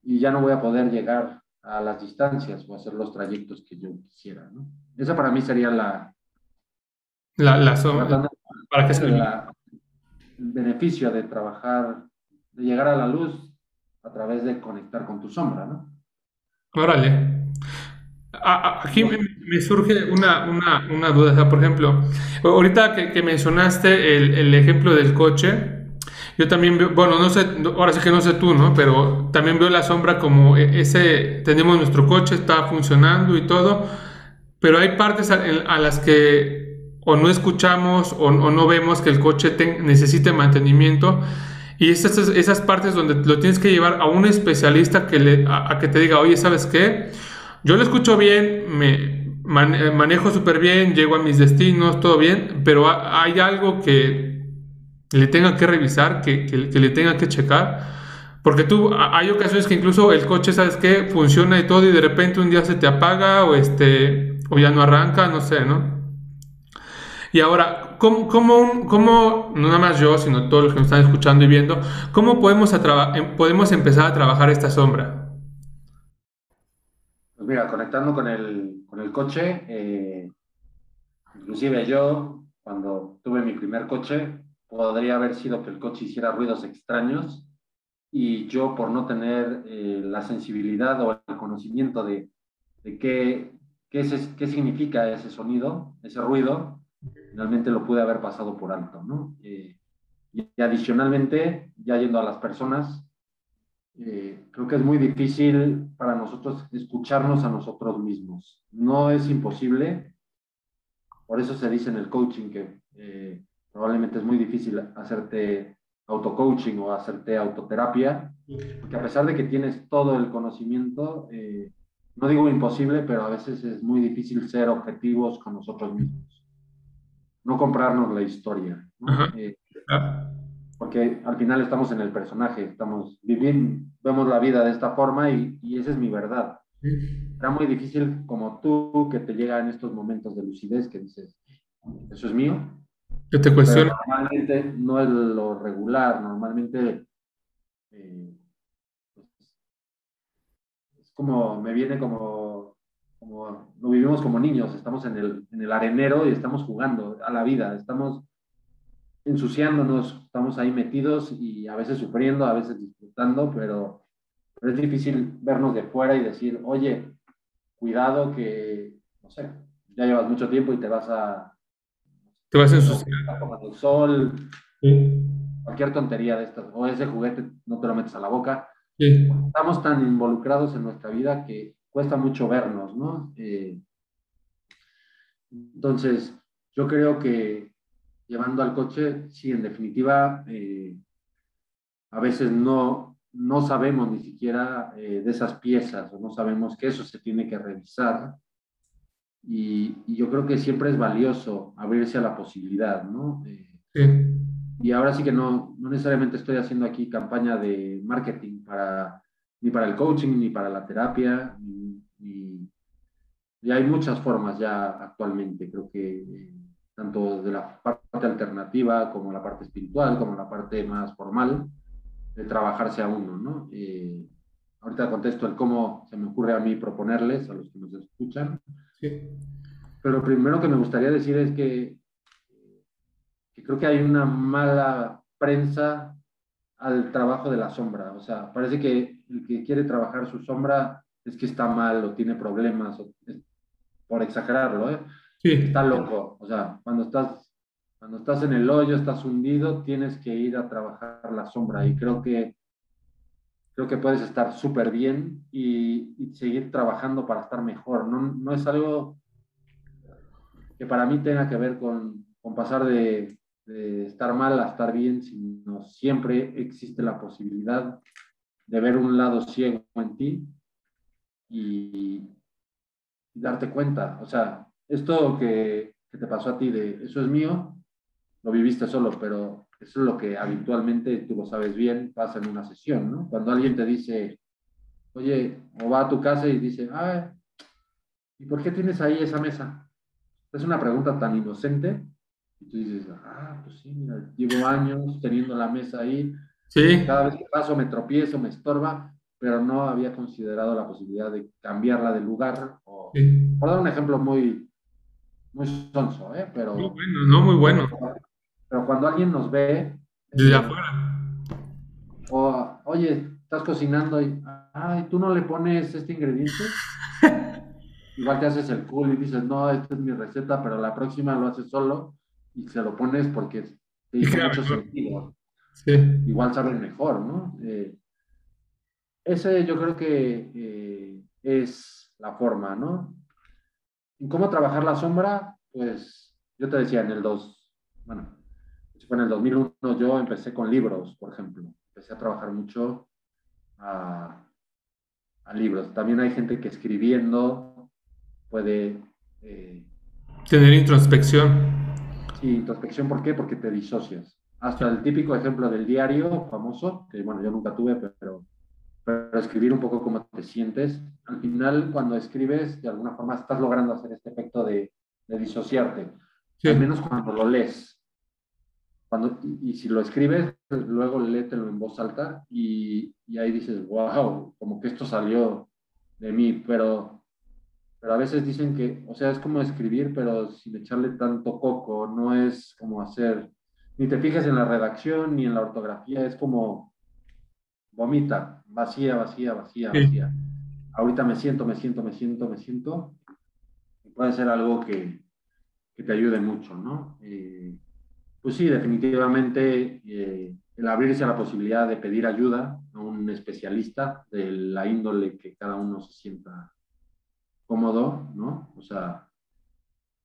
y ya no voy a poder llegar a las distancias o hacer los trayectos que yo quisiera, ¿no? Esa para mí sería la... La, la sombra. ¿Para qué sirve? la- beneficio de trabajar, de llegar a la luz a través de conectar con tu sombra, ¿no? Órale. Aquí me, surge una, una, una duda. por ejemplo, ahorita que, que mencionaste el, el ejemplo del coche, yo también veo, bueno, no sé, ahora sí que no sé tú, ¿no? Pero también veo la sombra como e- ese, tenemos nuestro coche, está funcionando y todo, pero hay partes a, a las que o no escuchamos o, o no vemos que el coche necesite mantenimiento. Y esas, esas partes donde lo tienes que llevar a un especialista que le, a, a que te diga, oye, ¿sabes qué? Yo lo escucho bien, me man- manejo súper bien, llego a mis destinos, todo bien, pero ha- hay algo que le tenga que revisar, que, que- que le tenga que checar. Porque tú, hay ocasiones que incluso el coche, ¿sabes qué? Funciona y todo y de repente un día se te apaga o, este, o ya no arranca, no sé, ¿no? Y ahora, ¿cómo, cómo, cómo, no nada más yo, sino todos los que nos están escuchando y viendo, cómo podemos, em- podemos empezar a trabajar esta sombra? Pues mira, conectando con el, con el coche, eh, inclusive yo, cuando tuve mi primer coche, podría haber sido que el coche hiciera ruidos extraños y yo por no tener eh, la sensibilidad o el conocimiento de, de qué, qué, es- qué significa ese sonido, ese ruido, finalmente lo pude haber pasado por alto, ¿no? Eh, y, y adicionalmente, ya yendo a las personas, eh, creo que es muy difícil para nosotros escucharnos a nosotros mismos. No es imposible, por eso se dice en el coaching que eh, probablemente es muy difícil hacerte auto-coaching o hacerte autoterapia, porque a pesar de que tienes todo el conocimiento, eh, no digo imposible, pero a veces es muy difícil ser objetivos con nosotros mismos. No comprarnos la historia. Eh, Ah, porque al final estamos en el personaje, estamos viviendo, vemos la vida de esta forma y, y esa es mi verdad. Era muy difícil como tú que te llega en estos momentos de lucidez que dices, eso es mío, Que te pero cuestiona. normalmente no es lo regular, normalmente eh, pues, es como, me viene como, como, lo vivimos como niños, estamos en el, en el arenero y estamos jugando a la vida, estamos ensuciándonos, estamos ahí metidos y a veces sufriendo, a veces disfrutando, pero, pero es difícil vernos de fuera y decir, oye, cuidado que, no sé, ya llevas mucho tiempo y te vas a... Te vas a ensuciar. Tomando el sol, Sí, cualquier tontería de estas, o ese juguete no te lo metes a la boca. sí. Estamos tan involucrados en nuestra vida que cuesta mucho vernos, ¿no? Eh, entonces, yo creo que llevando al coche, sí, en definitiva, eh, a veces no, no sabemos ni siquiera eh, de esas piezas o no sabemos que eso se tiene que revisar. Y, y yo creo que siempre es valioso abrirse a la posibilidad, ¿no? Eh, sí. y ahora sí que no, no necesariamente estoy haciendo aquí campaña de marketing para, ni para el coaching, ni para la terapia, ni, ni- y hay muchas formas ya actualmente, creo que eh, tanto de la parte alternativa como la parte espiritual, como la parte más formal, de trabajarse a uno, ¿no? Eh, ahorita contesto el cómo se me ocurre a mí proponerles a los que nos escuchan, sí. pero lo primero que me gustaría decir es que creo que hay una mala prensa al trabajo de la sombra. O sea, parece que el que quiere trabajar su sombra es que está mal o tiene problemas, por exagerarlo, ¿eh? Sí. Está loco. O sea, cuando estás, cuando estás en el hoyo, estás hundido, tienes que ir a trabajar la sombra. Y creo que, creo que puedes estar súper bien y, y, seguir trabajando para estar mejor. No, no es algo que para mí tenga que ver con, con pasar de, de estar mal a estar bien, sino siempre existe la posibilidad de ver un lado ciego en ti y, darte cuenta. O sea, esto que, que, te pasó a ti de eso es mío, lo viviste solo, pero eso es lo que habitualmente, tú lo sabes bien, pasa en una sesión, ¿no? Cuando alguien te dice, oye, o va a tu casa y dice, ay, ¿y por qué tienes ahí esa mesa? Es una pregunta tan inocente tú dices, ah, pues sí, mira, llevo años teniendo la mesa ahí. Sí. Cada vez que paso me tropiezo, me estorba, pero no había considerado la posibilidad de cambiarla de lugar. O, Por dar un ejemplo muy, muy sonso, ¿eh? Pero, muy bueno, no muy bueno. Pero cuando alguien nos ve. Desde eh, afuera. O, oye, estás cocinando y, ay, tú no le pones este ingrediente. Igual te haces el cool y dices, no, esta es mi receta, pero la próxima lo haces solo y se lo pones porque te hizo mucho sentido. Igual sabe mejor, ¿no? Eh, ese yo creo que eh, es la forma, ¿no? ¿En cómo trabajar la sombra? Pues yo te decía, en el 2, bueno, en el 2001 yo empecé con libros, por ejemplo. Empecé a trabajar mucho a, a libros. También hay gente que escribiendo puede... Eh, Tener introspección. Sí, introspección, ¿por qué? Porque te disocias. Hasta el típico ejemplo del diario famoso, que bueno, yo nunca tuve, pero, pero escribir un poco cómo te sientes. Al final, cuando escribes, de alguna forma estás logrando hacer este efecto de, de disociarte. Al menos cuando lo lees. Cuando, y, si lo escribes, luego léetelo en voz alta y, y ahí dices, wow, como que esto salió de mí, pero pero a veces dicen que, o sea, es como escribir, pero sin echarle tanto coco, no es como hacer, ni te fijas en la redacción ni en la ortografía, es como vomita, vacía, vacía, vacía, vacía. Ahorita me siento, me siento, me siento, me siento, y puede ser algo que, que te ayude mucho, ¿no? Eh, pues sí, definitivamente eh, el abrirse a la posibilidad de pedir ayuda a un especialista de la índole que cada uno se sienta cómodo, ¿no? O sea,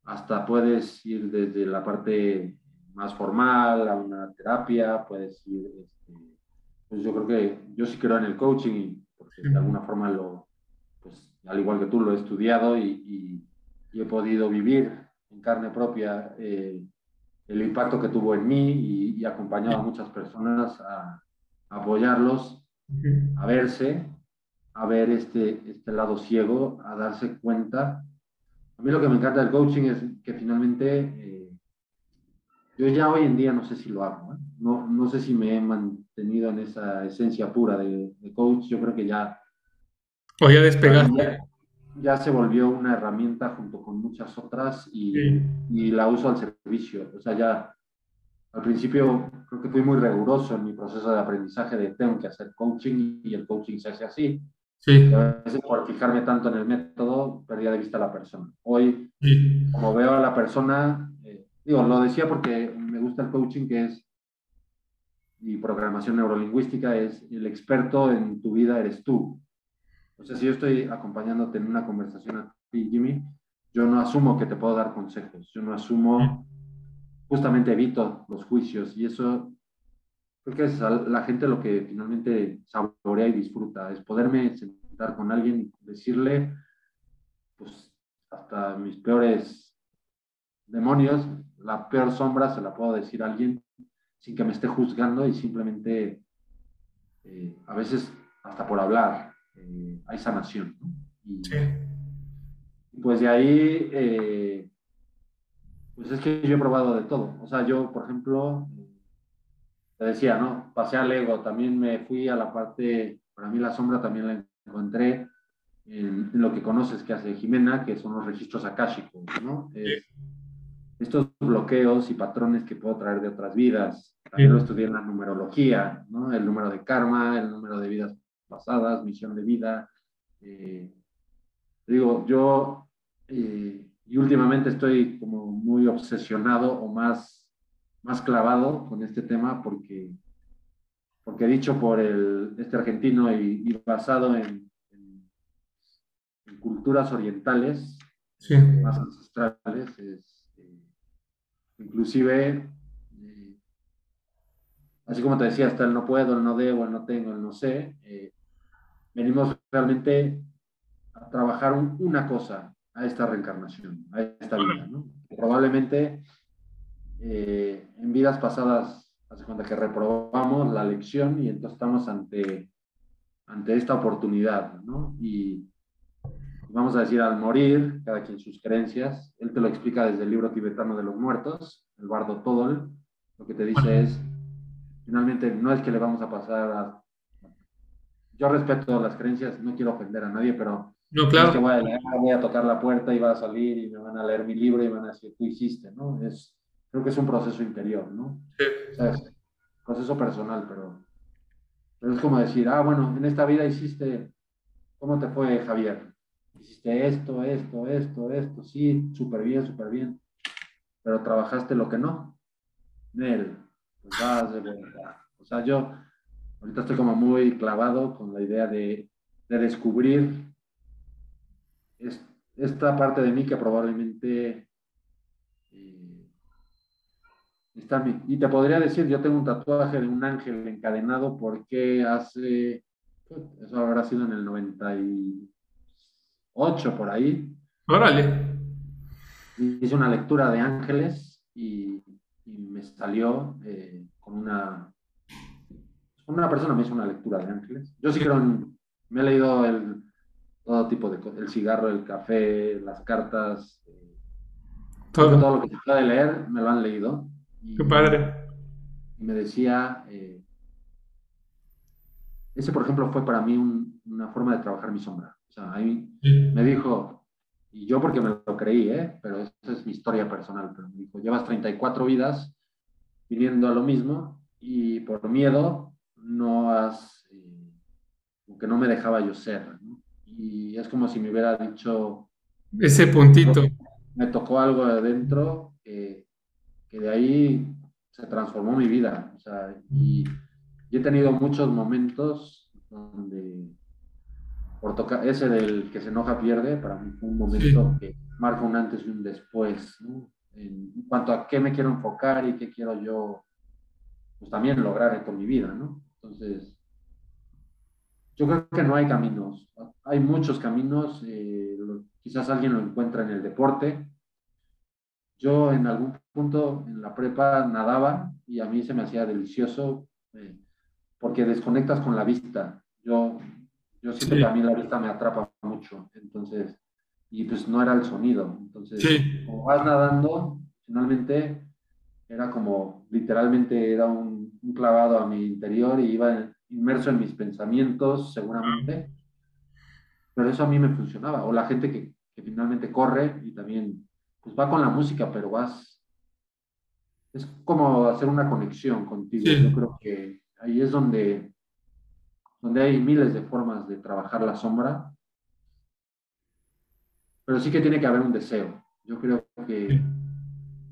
hasta puedes ir desde la parte más formal a una terapia, puedes ir, este, pues yo creo que yo sí creo en el coaching y porque de alguna forma lo, pues al igual que tú lo he estudiado y, he podido vivir en carne propia eh, el impacto que tuvo en mí y, y acompañado a muchas personas a, a apoyarlos a verse a ver este, este lado ciego, a darse cuenta. A mí lo que me encanta del coaching es que finalmente eh, yo ya hoy en día no sé si lo hago, ¿eh? no, no sé si me he mantenido en esa esencia pura de, coach, yo creo que ya... O ya despegaste. Ya, se volvió una herramienta junto con muchas otras y, y la uso al servicio. O sea, ya al principio creo que fui muy riguroso en mi proceso de aprendizaje de tengo que hacer coaching y el coaching se hace así. Sí. A veces por fijarme tanto en el método, perdía de vista a la persona. Hoy, como veo a la persona, eh, digo, lo decía porque me gusta el coaching, que es, y programación neurolingüística, es el experto en tu vida eres tú. O sea, si yo estoy acompañándote en una conversación a ti, Jimmy, yo no asumo que te puedo dar consejos, yo no asumo, justamente evito los juicios y eso creo que es la gente lo que finalmente saborea y disfruta, es poderme sentar con alguien y decirle, pues hasta mis peores demonios, la peor sombra se la puedo decir a alguien sin que me esté juzgando y simplemente eh, a veces hasta por hablar eh, hay sanación. Y, pues de ahí, eh, pues es que yo he probado de todo. O sea, yo, por ejemplo, te decía, ¿no? Pasé al ego, también me fui a la parte, para mí la sombra también la encontré en, lo que conoces que hace Jimena, que son los registros akáshicos, ¿no? estos bloqueos y patrones que puedo traer de otras vidas. También lo estudié en la numerología, ¿no? El número de karma, el número de vidas pasadas, misión de vida. Eh, digo, yo, eh, y últimamente estoy como muy obsesionado o más, más clavado con este tema porque, porque dicho por el, este argentino y, basado en, en, culturas orientales, más ancestrales, es Inclusive, eh, así como te decía, hasta el no puedo, el no debo, el no tengo, el no sé, eh, venimos realmente a trabajar una cosa a esta reencarnación, a esta vida, ¿no? Probablemente eh, en vidas pasadas, hace cuenta que reprobamos la lección y entonces estamos ante, ante esta oportunidad, ¿no? Y, vamos a decir, al morir, cada quien sus creencias, él te lo explica desde el libro tibetano de los muertos, el bardo Todol, lo que te dice es, finalmente no es que le vamos a pasar a... Yo respeto las creencias, no quiero ofender a nadie, pero no, claro. es que voy a, voy a tocar la puerta y va a salir y me van a leer mi libro y van a decir, tú hiciste, ¿no? Es, creo que es un proceso interior, ¿no? Sí. O sea, es proceso personal, pero, pero es como decir, ah, bueno, en esta vida hiciste, ¿cómo te fue, Javier? hiciste esto, esto, esto, esto, sí, súper bien, súper bien, pero trabajaste lo que no. Nel, pues vas de verdad. O sea, yo ahorita estoy como muy clavado con la idea de, de descubrir esta parte de mí que probablemente eh, está en mí. Y te podría decir, yo tengo un tatuaje de un ángel encadenado porque hace, eso habrá sido en el 90 y 8 por ahí. Órale. Hice una lectura de ángeles y, me salió eh, con una... Una persona me hizo una lectura de ángeles. Yo sí creo, me he leído el, todo tipo de cosas, el cigarro, el café, las cartas, eh, todo. todo. lo que se puede leer, me lo han leído. Qué padre. Me decía, eh, ese por ejemplo fue para mí una forma de trabajar mi sombra. O sea, ahí me dijo, y yo porque me lo creí, ¿eh? pero esa es mi historia personal, pero me dijo, llevas 34 vidas viniendo a lo mismo y por miedo no has, eh, que no me dejaba yo ser. Y es como si me hubiera dicho... Ese puntito. Me tocó algo adentro que, que de ahí se transformó mi vida. O sea, y, y he tenido muchos momentos donde por tocar, ese del que se enoja pierde, para mí fue un momento que marca un antes y un después, en cuanto a qué me quiero enfocar y qué quiero yo, pues también lograr con mi vida, ¿no? Entonces, yo creo que no hay caminos, hay muchos caminos, eh, quizás alguien lo encuentra en el deporte. Yo en algún punto en la prepa nadaba y a mí se me hacía delicioso eh, porque desconectas con la vista. Yo yo siento que a mí la vista me atrapa mucho, entonces, y pues no era el sonido. Entonces, como vas nadando, finalmente era como, literalmente era un, clavado a mi interior y iba inmerso en mis pensamientos, seguramente. Pero eso a mí me funcionaba. O la gente que, que finalmente corre y también, pues va con la música, pero vas. Es como hacer una conexión contigo. Yo creo que ahí es donde donde hay miles de formas de trabajar la sombra, pero sí que tiene que haber un deseo. Yo creo que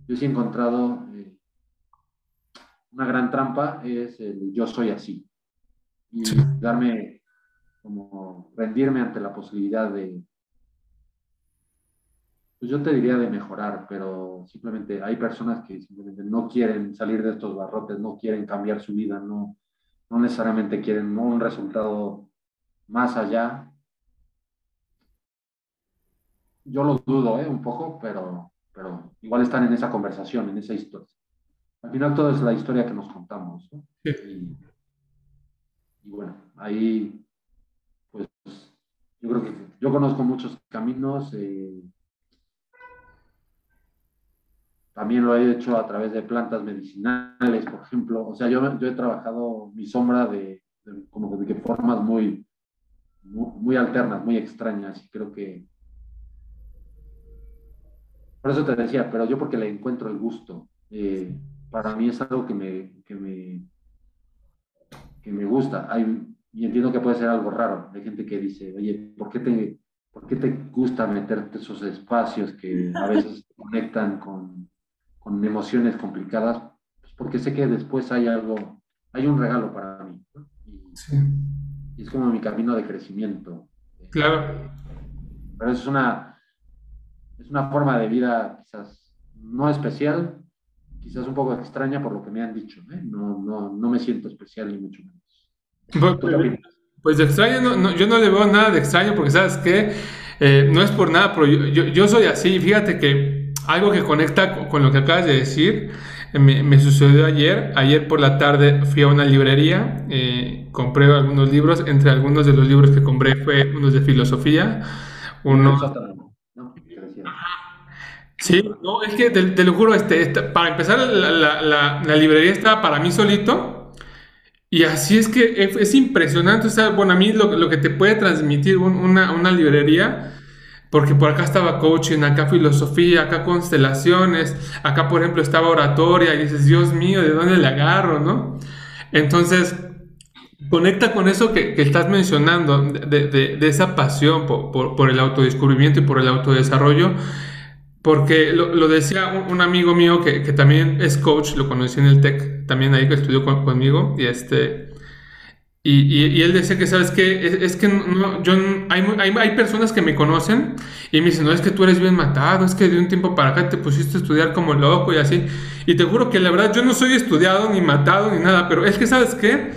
yo sí he encontrado eh, una gran trampa, es el yo soy así. Y darme, como rendirme ante la posibilidad de, pues yo te diría de mejorar, pero simplemente hay personas que simplemente no quieren salir de estos barrotes, no quieren cambiar su vida, no, no necesariamente quieren un resultado más allá. Yo lo dudo ¿eh? un poco, pero, pero igual están en esa conversación, en esa historia. Al final todo es la historia que nos contamos. Y, bueno, ahí, pues yo creo que yo conozco muchos caminos. Eh, también lo he hecho a través de plantas medicinales, por ejemplo. O sea, yo, yo he trabajado mi sombra de, como de formas muy, muy, alternas, muy extrañas. Y creo que por eso te decía, pero yo porque le encuentro el gusto. Eh, para mí es algo que me, que me, que me gusta. Hay, y entiendo que puede ser algo raro. Hay gente que dice, oye, ¿por qué te, por qué te gusta meterte esos espacios que a veces conectan con, con emociones complicadas? Pues porque sé que después hay algo, hay un regalo para mí. Y, sí. y, es como mi camino de crecimiento. Claro. Pero es una, es una forma de vida quizás no especial, quizás un poco extraña por lo que me han dicho. ¿eh? No, no, no me siento especial ni mucho menos. Pues, pues de extraño, no, yo no le veo nada de extraño porque sabes que eh, no es por nada, pero yo, yo, soy así. Fíjate que algo que conecta con lo que acabas de decir eh, me, me sucedió ayer. Ayer por la tarde fui a una librería, eh, compré algunos libros. Entre algunos de los libros que compré fue unos de filosofía. Uno... Sí, no, es que te, lo juro, este, para empezar, la, la, la, la librería estaba para mí solito y así es que es, impresionante, o sea, bueno, a mí lo, lo que te puede transmitir una, una, librería, porque por acá estaba coaching, acá filosofía, acá constelaciones, acá por ejemplo estaba oratoria, y dices, Dios mío, ¿de dónde le agarro, no? Entonces, conecta con eso que, estás mencionando, de, esa pasión por el autodescubrimiento y por el autodesarrollo porque lo, decía un, amigo mío que, que, también es coach, lo conocí en el TEC, también ahí que estudió conmigo, y este... Y, y, él decía que, ¿sabes qué? Es, que no, yo, hay, hay, hay, personas que me conocen y me dicen, no, es que tú eres bien matado, es que de un tiempo para acá te pusiste a estudiar como loco y así. Y te juro que la verdad yo no soy estudiado ni matado ni nada, pero es que, ¿sabes qué?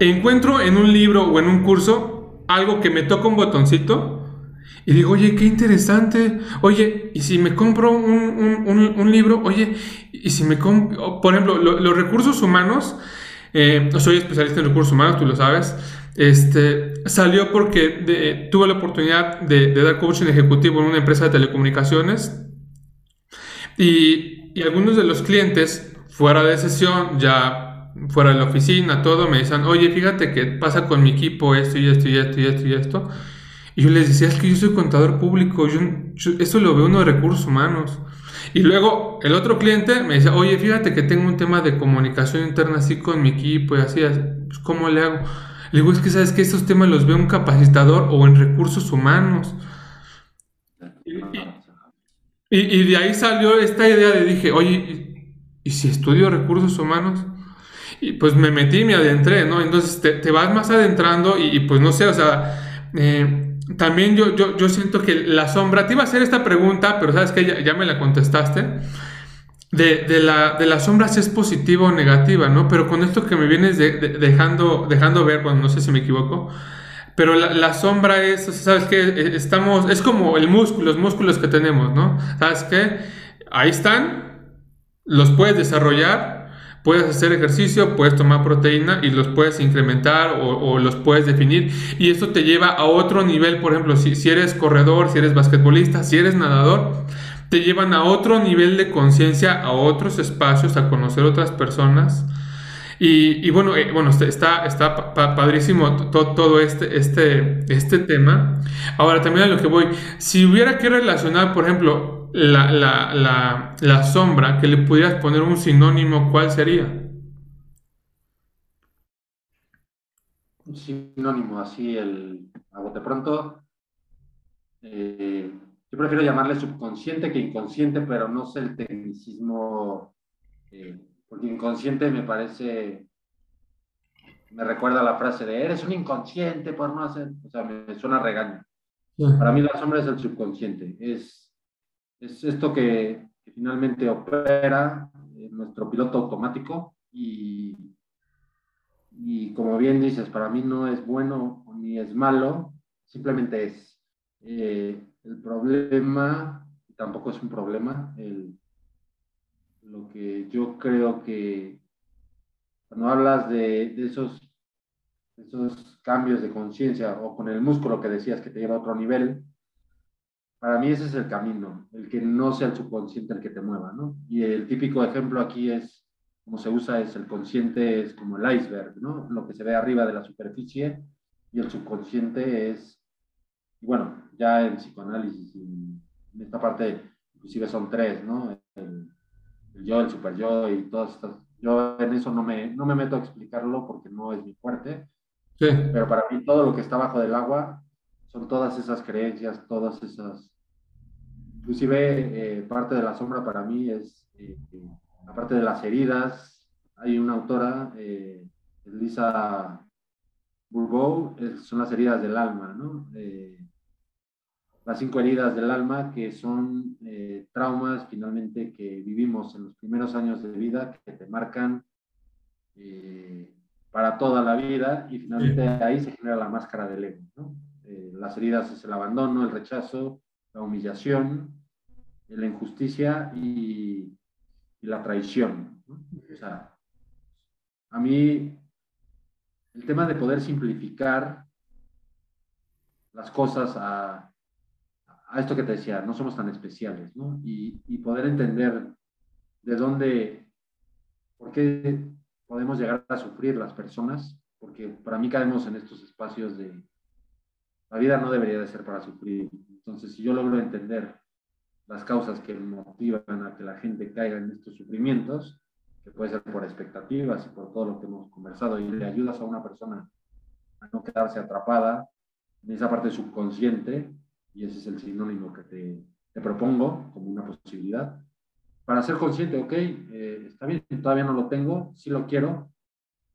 Encuentro en un libro o en un curso algo que me toca un botoncito y digo, oye, qué interesante. Oye, ¿y si me compro un, libro? Oye, ¿y si me compro, por ejemplo, los recursos humanos? Eh, soy especialista en recursos humanos, tú lo sabes. Este, salió porque tuve la oportunidad de, dar coaching ejecutivo en una empresa de telecomunicaciones. Y, algunos de los clientes, fuera de sesión, ya fuera de la oficina, todo, me dicen, oye, fíjate que pasa con mi equipo esto y esto y esto y esto y esto. Y yo les decía, es que yo soy contador público, yo, eso lo veo uno de recursos humanos. Y luego el otro cliente me decía, oye, fíjate que tengo un tema de comunicación interna así con mi equipo y así, pues, ¿cómo le hago? Le digo, es que sabes que esos temas los ve un capacitador o en recursos humanos. Y, y, de ahí salió esta idea de dije, oye, ¿y, si estudio recursos humanos? Y pues me metí me adentré, ¿no? Entonces te, te vas más adentrando y, pues no sé, o sea, eh, también yo, yo, yo, siento que la sombra, te iba a hacer esta pregunta, pero sabes que ya, me la contestaste, de, de, la, de sombra si es positiva o negativa, ¿no? Pero con esto que me vienes dejando, dejando ver, bueno, no sé si me equivoco, pero la, la sombra es, ¿sabes qué? E, estamos, es como el músculo, los músculos que tenemos, ¿no? ¿Sabes qué? Ahí están, los puedes desarrollar, Puedes hacer ejercicio, puedes tomar proteína y los puedes incrementar o, los puedes definir. Y esto te lleva a otro nivel, por ejemplo, si, eres corredor, si eres basquetbolista, si eres nadador, te llevan a otro nivel de conciencia, a otros espacios, a conocer otras personas. Y, bueno, eh, bueno, está, está padrísimo todo este, este, este tema. Ahora también a lo que voy, si hubiera que relacionar, por ejemplo, la, la, la, la sombra, que le pudieras poner un sinónimo, ¿cuál sería? Un sinónimo, así, el, a bote pronto. Eh, yo prefiero llamarle subconsciente que inconsciente, pero no sé el tecnicismo, eh, porque inconsciente me parece, me recuerda la frase de eres un inconsciente por no hacer, o sea, me suena regaño. Para mí la sombra es el subconsciente, es es esto que, finalmente opera nuestro piloto automático y, y como bien dices, para mí no es bueno ni es malo, simplemente es. Eh, el problema, tampoco es un problema, lo que yo creo que cuando hablas de, de esos, esos cambios de conciencia o con el músculo que decías que te lleva a otro nivel, para mí ese es el camino, el que no sea el subconsciente el que te mueva, ¿no? Y el típico ejemplo aquí es, como se usa, es el consciente es como el iceberg, ¿no? Lo que se ve arriba de la superficie y el subconsciente es, bueno, ya en psicoanálisis, en esta parte inclusive son tres, ¿no? El, yo, el super yo y todas estas. Yo en eso no me, no me meto a explicarlo porque no es mi fuerte. Sí. Pero para mí todo lo que está bajo del agua son todas esas creencias, todas esas... Inclusive eh, parte de la sombra para mí es, eh, aparte de las heridas, hay una autora, eh, Lisa Bourbeau, son las heridas del alma, ¿no? las cinco heridas del alma, que son eh, traumas finalmente que vivimos en los primeros años de vida, que te marcan eh, para toda la vida y finalmente ahí se genera la máscara del ego. ¿no? Eh, las heridas es el abandono, el rechazo, la humillación, la injusticia y, la traición. O sea, a mí el tema de poder simplificar las cosas a esto que te decía, no somos tan especiales, ¿no? Y poder entender de dónde, por qué podemos llegar a sufrir las personas, porque para mí caemos en estos espacios de, la vida no debería de ser para sufrir. Entonces, si yo logro entender las causas que motivan a que la gente caiga en estos sufrimientos, que puede ser por expectativas y por todo lo que hemos conversado, y le ayudas a una persona a no quedarse atrapada en esa parte subconsciente, y ese es el sinónimo que te, te propongo como una posibilidad, para ser consciente, ok, eh, está bien, todavía no lo tengo, sí lo quiero,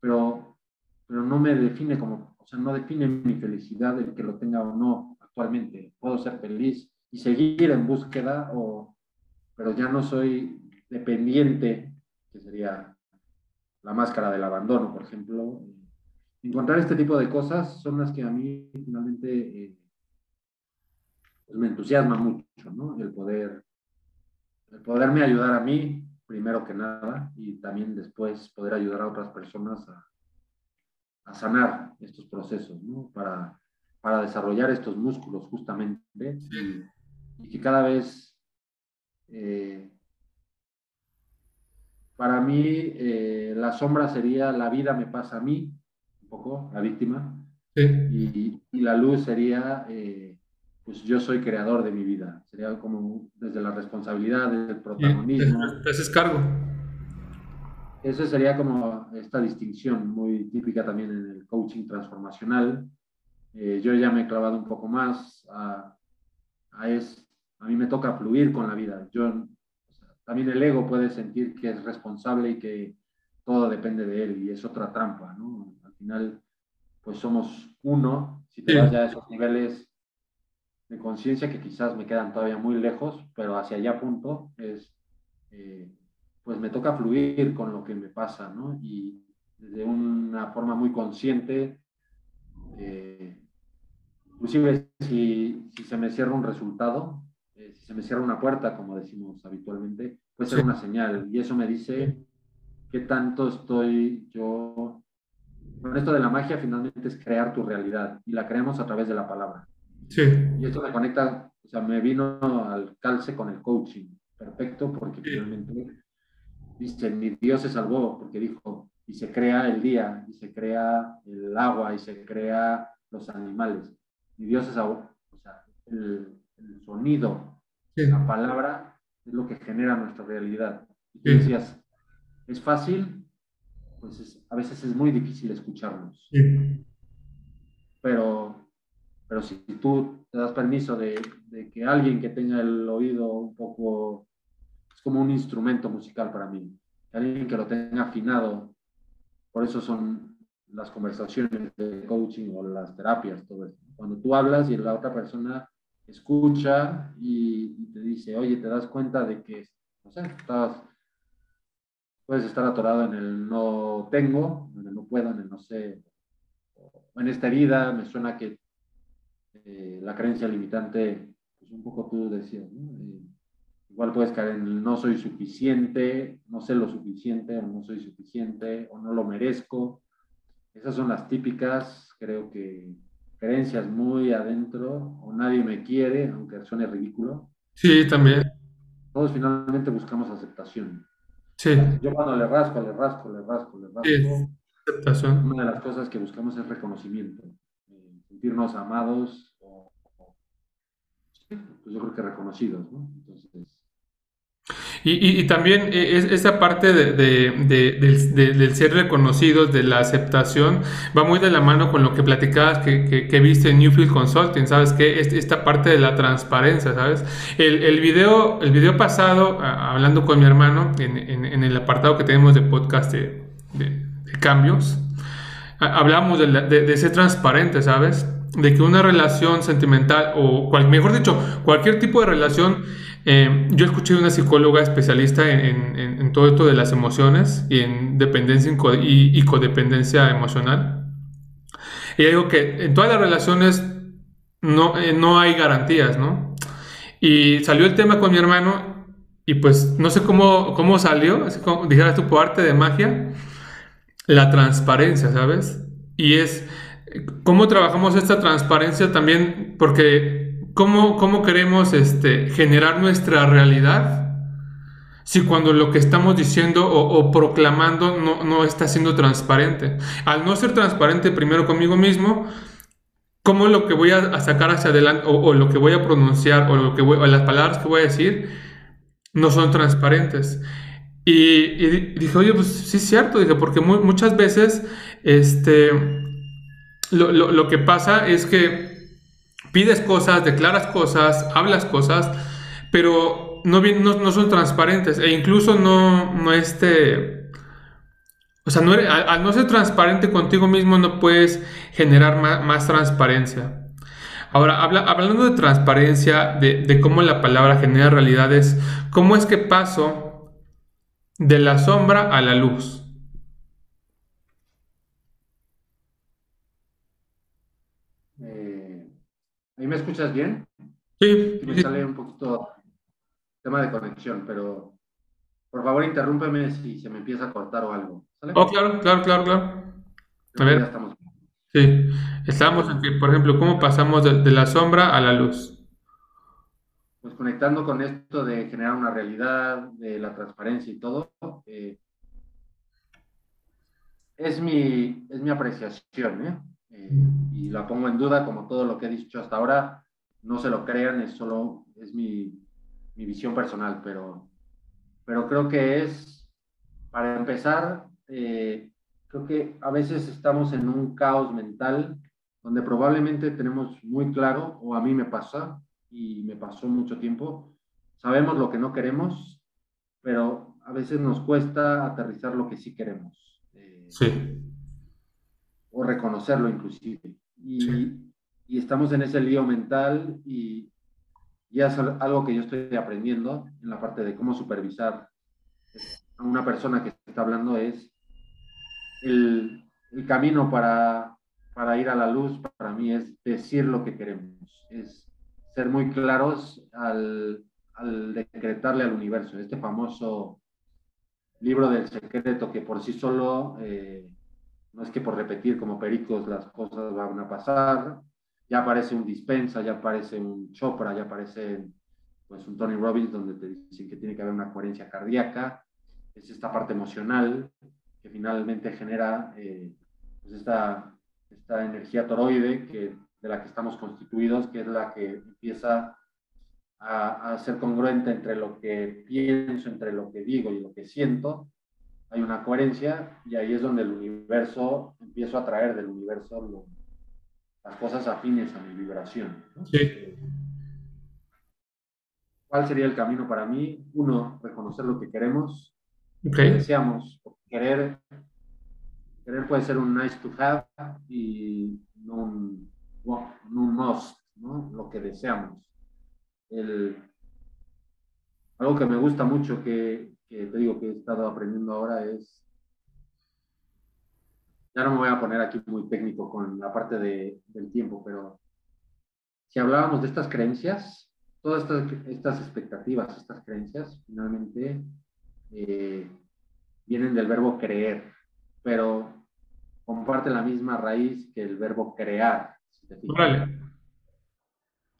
pero, pero no me define como, o sea, no define mi felicidad el que lo tenga o no actualmente. Puedo ser feliz y seguir en búsqueda, o, pero ya no soy dependiente, que sería la máscara del abandono, por ejemplo. Encontrar este tipo de cosas son las que a mí finalmente eh, pues, me entusiasma mucho, ¿no? El poder, el poderme ayudar a mí, primero que nada, y también después poder ayudar a otras personas a, a sanar estos procesos, ¿no? Para, para desarrollar estos músculos justamente y, que cada vez, eh, para mí, eh, la sombra sería la vida me pasa a mí, un poco, la víctima, y, y, la luz sería... Eh, pues yo soy creador de mi vida. Sería como desde la responsabilidad, desde el protagonismo. Te haces cargo. Eso sería como esta distinción muy típica también en el coaching transformacional. Eh, yo ya me he clavado un poco más a, a, es, a mí me toca fluir con la vida. Yo, también el ego puede sentir que es responsable y que todo depende de él y es otra trampa, ¿no? Al final, pues somos uno. Si te vas ya a esos niveles de conciencia que quizás me quedan todavía muy lejos, pero hacia allá punto es, eh, pues me toca fluir con lo que me pasa, ¿no? Y de una forma muy consciente, eh, inclusive si, si, se me cierra un resultado, eh, si se me cierra una puerta, como decimos habitualmente, puede ser una señal y eso me dice qué tanto estoy yo... Bueno, esto de la magia finalmente es crear tu realidad y la creamos a través de la palabra. Sí. Y esto me conecta, o sea, me vino al calce con el coaching. Perfecto, porque finalmente dice, mi Dios se salvó, porque dijo, y se crea el día, y se crea el agua, y se crea los animales. Mi Dios se salvó. O sea, el, sonido, la palabra, es lo que genera nuestra realidad. Y tú decías, ¿es fácil? Pues a veces es muy difícil escucharnos. Pero pero si tú te das permiso de, de, que alguien que tenga el oído un poco, es como un instrumento musical para mí, alguien que lo tenga afinado, por eso son las conversaciones de coaching o las terapias, todo esto. Cuando tú hablas y la otra persona escucha y, te dice, oye, te das cuenta de que, no sé, estás, puedes estar atorado en el no tengo, en el no puedo, en el no sé, en esta vida me suena que eh, la creencia limitante, pues un poco tú decías, ¿no? Eh, igual puedes caer en el no soy suficiente, no sé lo suficiente, o no soy suficiente, o no lo merezco. Esas son las típicas, creo que creencias muy adentro, o nadie me quiere, aunque suene ridículo. Sí, también. Todos finalmente buscamos aceptación. Sí. Yo cuando le rasco, le rasco, le rasco, le rasco. Sí, aceptación. Una de las cosas que buscamos es reconocimiento, eh, sentirnos amados, pues yo creo que reconocidos, ¿no? Entonces, Y, también eh, esa parte del, ser reconocidos, de la aceptación, va muy de la mano con lo que platicabas que, que, viste en Newfield Consulting, ¿sabes? Que esta parte de la transparencia, ¿sabes? El, video, el video pasado, hablando con mi hermano, en, el apartado que tenemos de podcast de, cambios, hablamos de, ser transparente, ¿sabes? De que una relación sentimental, o mejor dicho, cualquier tipo de relación, eh, yo escuché una psicóloga especialista en, todo esto de las emociones y en dependencia y, codependencia emocional. Y digo que en todas las relaciones no, eh, no hay garantías, ¿no? Y salió el tema con mi hermano y pues no sé cómo, cómo salió, así como dijeras tú por arte de magia, la transparencia, ¿sabes? Y es cómo trabajamos esta transparencia también, porque ¿cómo, queremos este, generar nuestra realidad si cuando lo que estamos diciendo o, proclamando no, está siendo transparente? Al no ser transparente primero conmigo mismo, ¿cómo lo que voy a, sacar hacia adelante o, lo que voy a pronunciar o, lo que las palabras que voy a decir no son transparentes? Y, dije, oye, pues sí es cierto, dije, porque muchas veces este, lo que pasa es que pides cosas, declaras cosas, hablas cosas, pero no, no, son transparentes e incluso no, no este... O sea, al, no ser transparente contigo mismo no puedes generar más, transparencia. Ahora, hablando de transparencia, de, cómo la palabra genera realidades, ¿cómo es que paso de la sombra a la luz? ¿Ahí me escuchas bien? Sí. Me sale un poquito tema de conexión, pero por favor interrúmpeme si se me empieza a cortar o algo. Oh, claro, claro, claro, claro. A ver. estamos. Sí, estamos en que, por ejemplo, ¿cómo pasamos de, la sombra a la luz? Pues conectando con esto de generar una realidad, de la transparencia y todo, eh, es, mi, es mi apreciación, ¿eh? Eh, y la pongo en duda, como todo lo que he dicho hasta ahora, no se lo crean, es solo, es mi, mi visión personal, pero, pero creo que es, para empezar, eh, creo que a veces estamos en un caos mental donde probablemente tenemos muy claro, o a mí me pasa, y me pasó mucho tiempo, sabemos lo que no queremos, pero a veces nos cuesta aterrizar lo que sí queremos. Eh, sí o reconocerlo inclusive. Y, y, estamos en ese lío mental y ya es algo que yo estoy aprendiendo en la parte de cómo supervisar a una persona que está hablando es el, el camino para, para ir a la luz, para mí es decir lo que queremos, es ser muy claros al, al decretarle al universo, este famoso libro del secreto que por sí solo eh, no es que por repetir como pericos las cosas van a pasar. Ya aparece un dispensa, ya aparece un Chopra, ya aparece pues, un Tony Robbins donde te dicen que tiene que haber una coherencia cardíaca. Es esta parte emocional que finalmente genera eh, pues, esta, esta energía toroide que, de la que estamos constituidos, que es la que empieza a, a ser congruente entre lo que pienso, entre lo que digo y lo que siento, hay una coherencia y ahí es donde el universo, empiezo a traer del universo las cosas afines a mi vibración. Sí. ¿Cuál sería el camino para mí? Uno, reconocer lo que queremos, lo que deseamos. Querer, querer puede ser un nice to have y no un, must, ¿no? lo que deseamos. El, algo que me gusta mucho, que que te digo que he estado aprendiendo ahora es, ya no me voy a poner aquí muy técnico con la parte de, del tiempo, pero si hablábamos de estas creencias, todas estas, estas expectativas, estas creencias, finalmente eh, vienen del verbo creer, pero comparten la misma raíz que el verbo crear.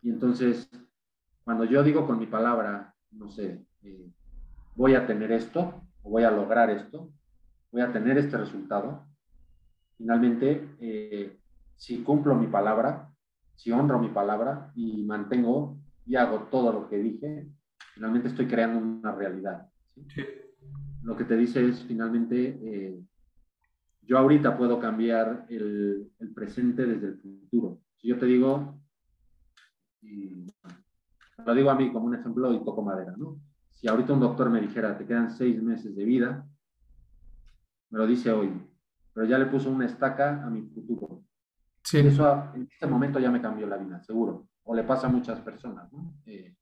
Y entonces, cuando yo digo con mi palabra, no sé, eh, voy a tener esto, o voy a lograr esto, voy a tener este resultado. Finalmente, eh, si cumplo mi palabra, si honro mi palabra y mantengo y hago todo lo que dije, finalmente estoy creando una realidad. Lo que te dice es finalmente, eh, yo ahorita puedo cambiar el, el, presente desde el futuro. Si yo te digo, y lo digo a mí como un ejemplo y toco madera, ¿no? Si ahorita un doctor me dijera, te quedan seis meses de vida, me lo dice hoy, pero ya le puso una estaca a mi futuro. Sí. Eso en este momento ya me cambió la vida, seguro. O le pasa a muchas personas, ¿no? Eh,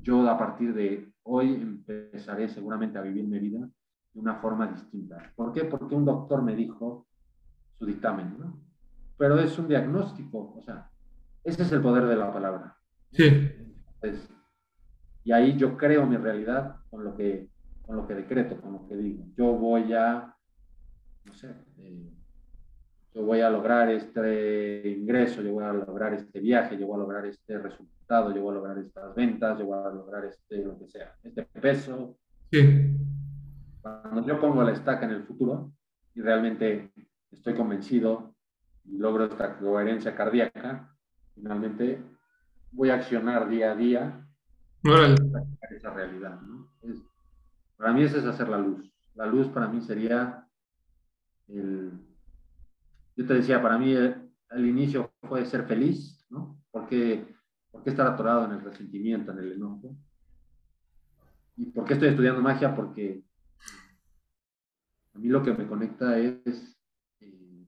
yo a partir de hoy empezaré seguramente a vivir mi vida de una forma distinta. ¿Por qué? Porque un doctor me dijo su dictamen, ¿no? Pero es un diagnóstico, o sea, ese es el poder de la palabra. Sí. Y ahí yo creo mi realidad con lo que, con lo que decreto, con lo que digo. Yo voy a, no sé, eh, yo voy a lograr este ingreso, yo voy a lograr este viaje, yo voy a lograr este resultado, yo voy a lograr estas ventas, yo voy a lograr este, lo que sea, este peso. Sí. Cuando yo pongo la estaca en el futuro y realmente estoy convencido y logro esta coherencia cardíaca, finalmente voy a accionar día a día esa realidad. para mí eso es hacer la luz. La luz para mí sería el yo te decía, para mí el, inicio fue ser feliz, ¿no? Porque, ¿Por qué estar atorado en el resentimiento, en el enojo? ¿Y por qué estoy estudiando magia? Porque a mí lo que me conecta es, eh,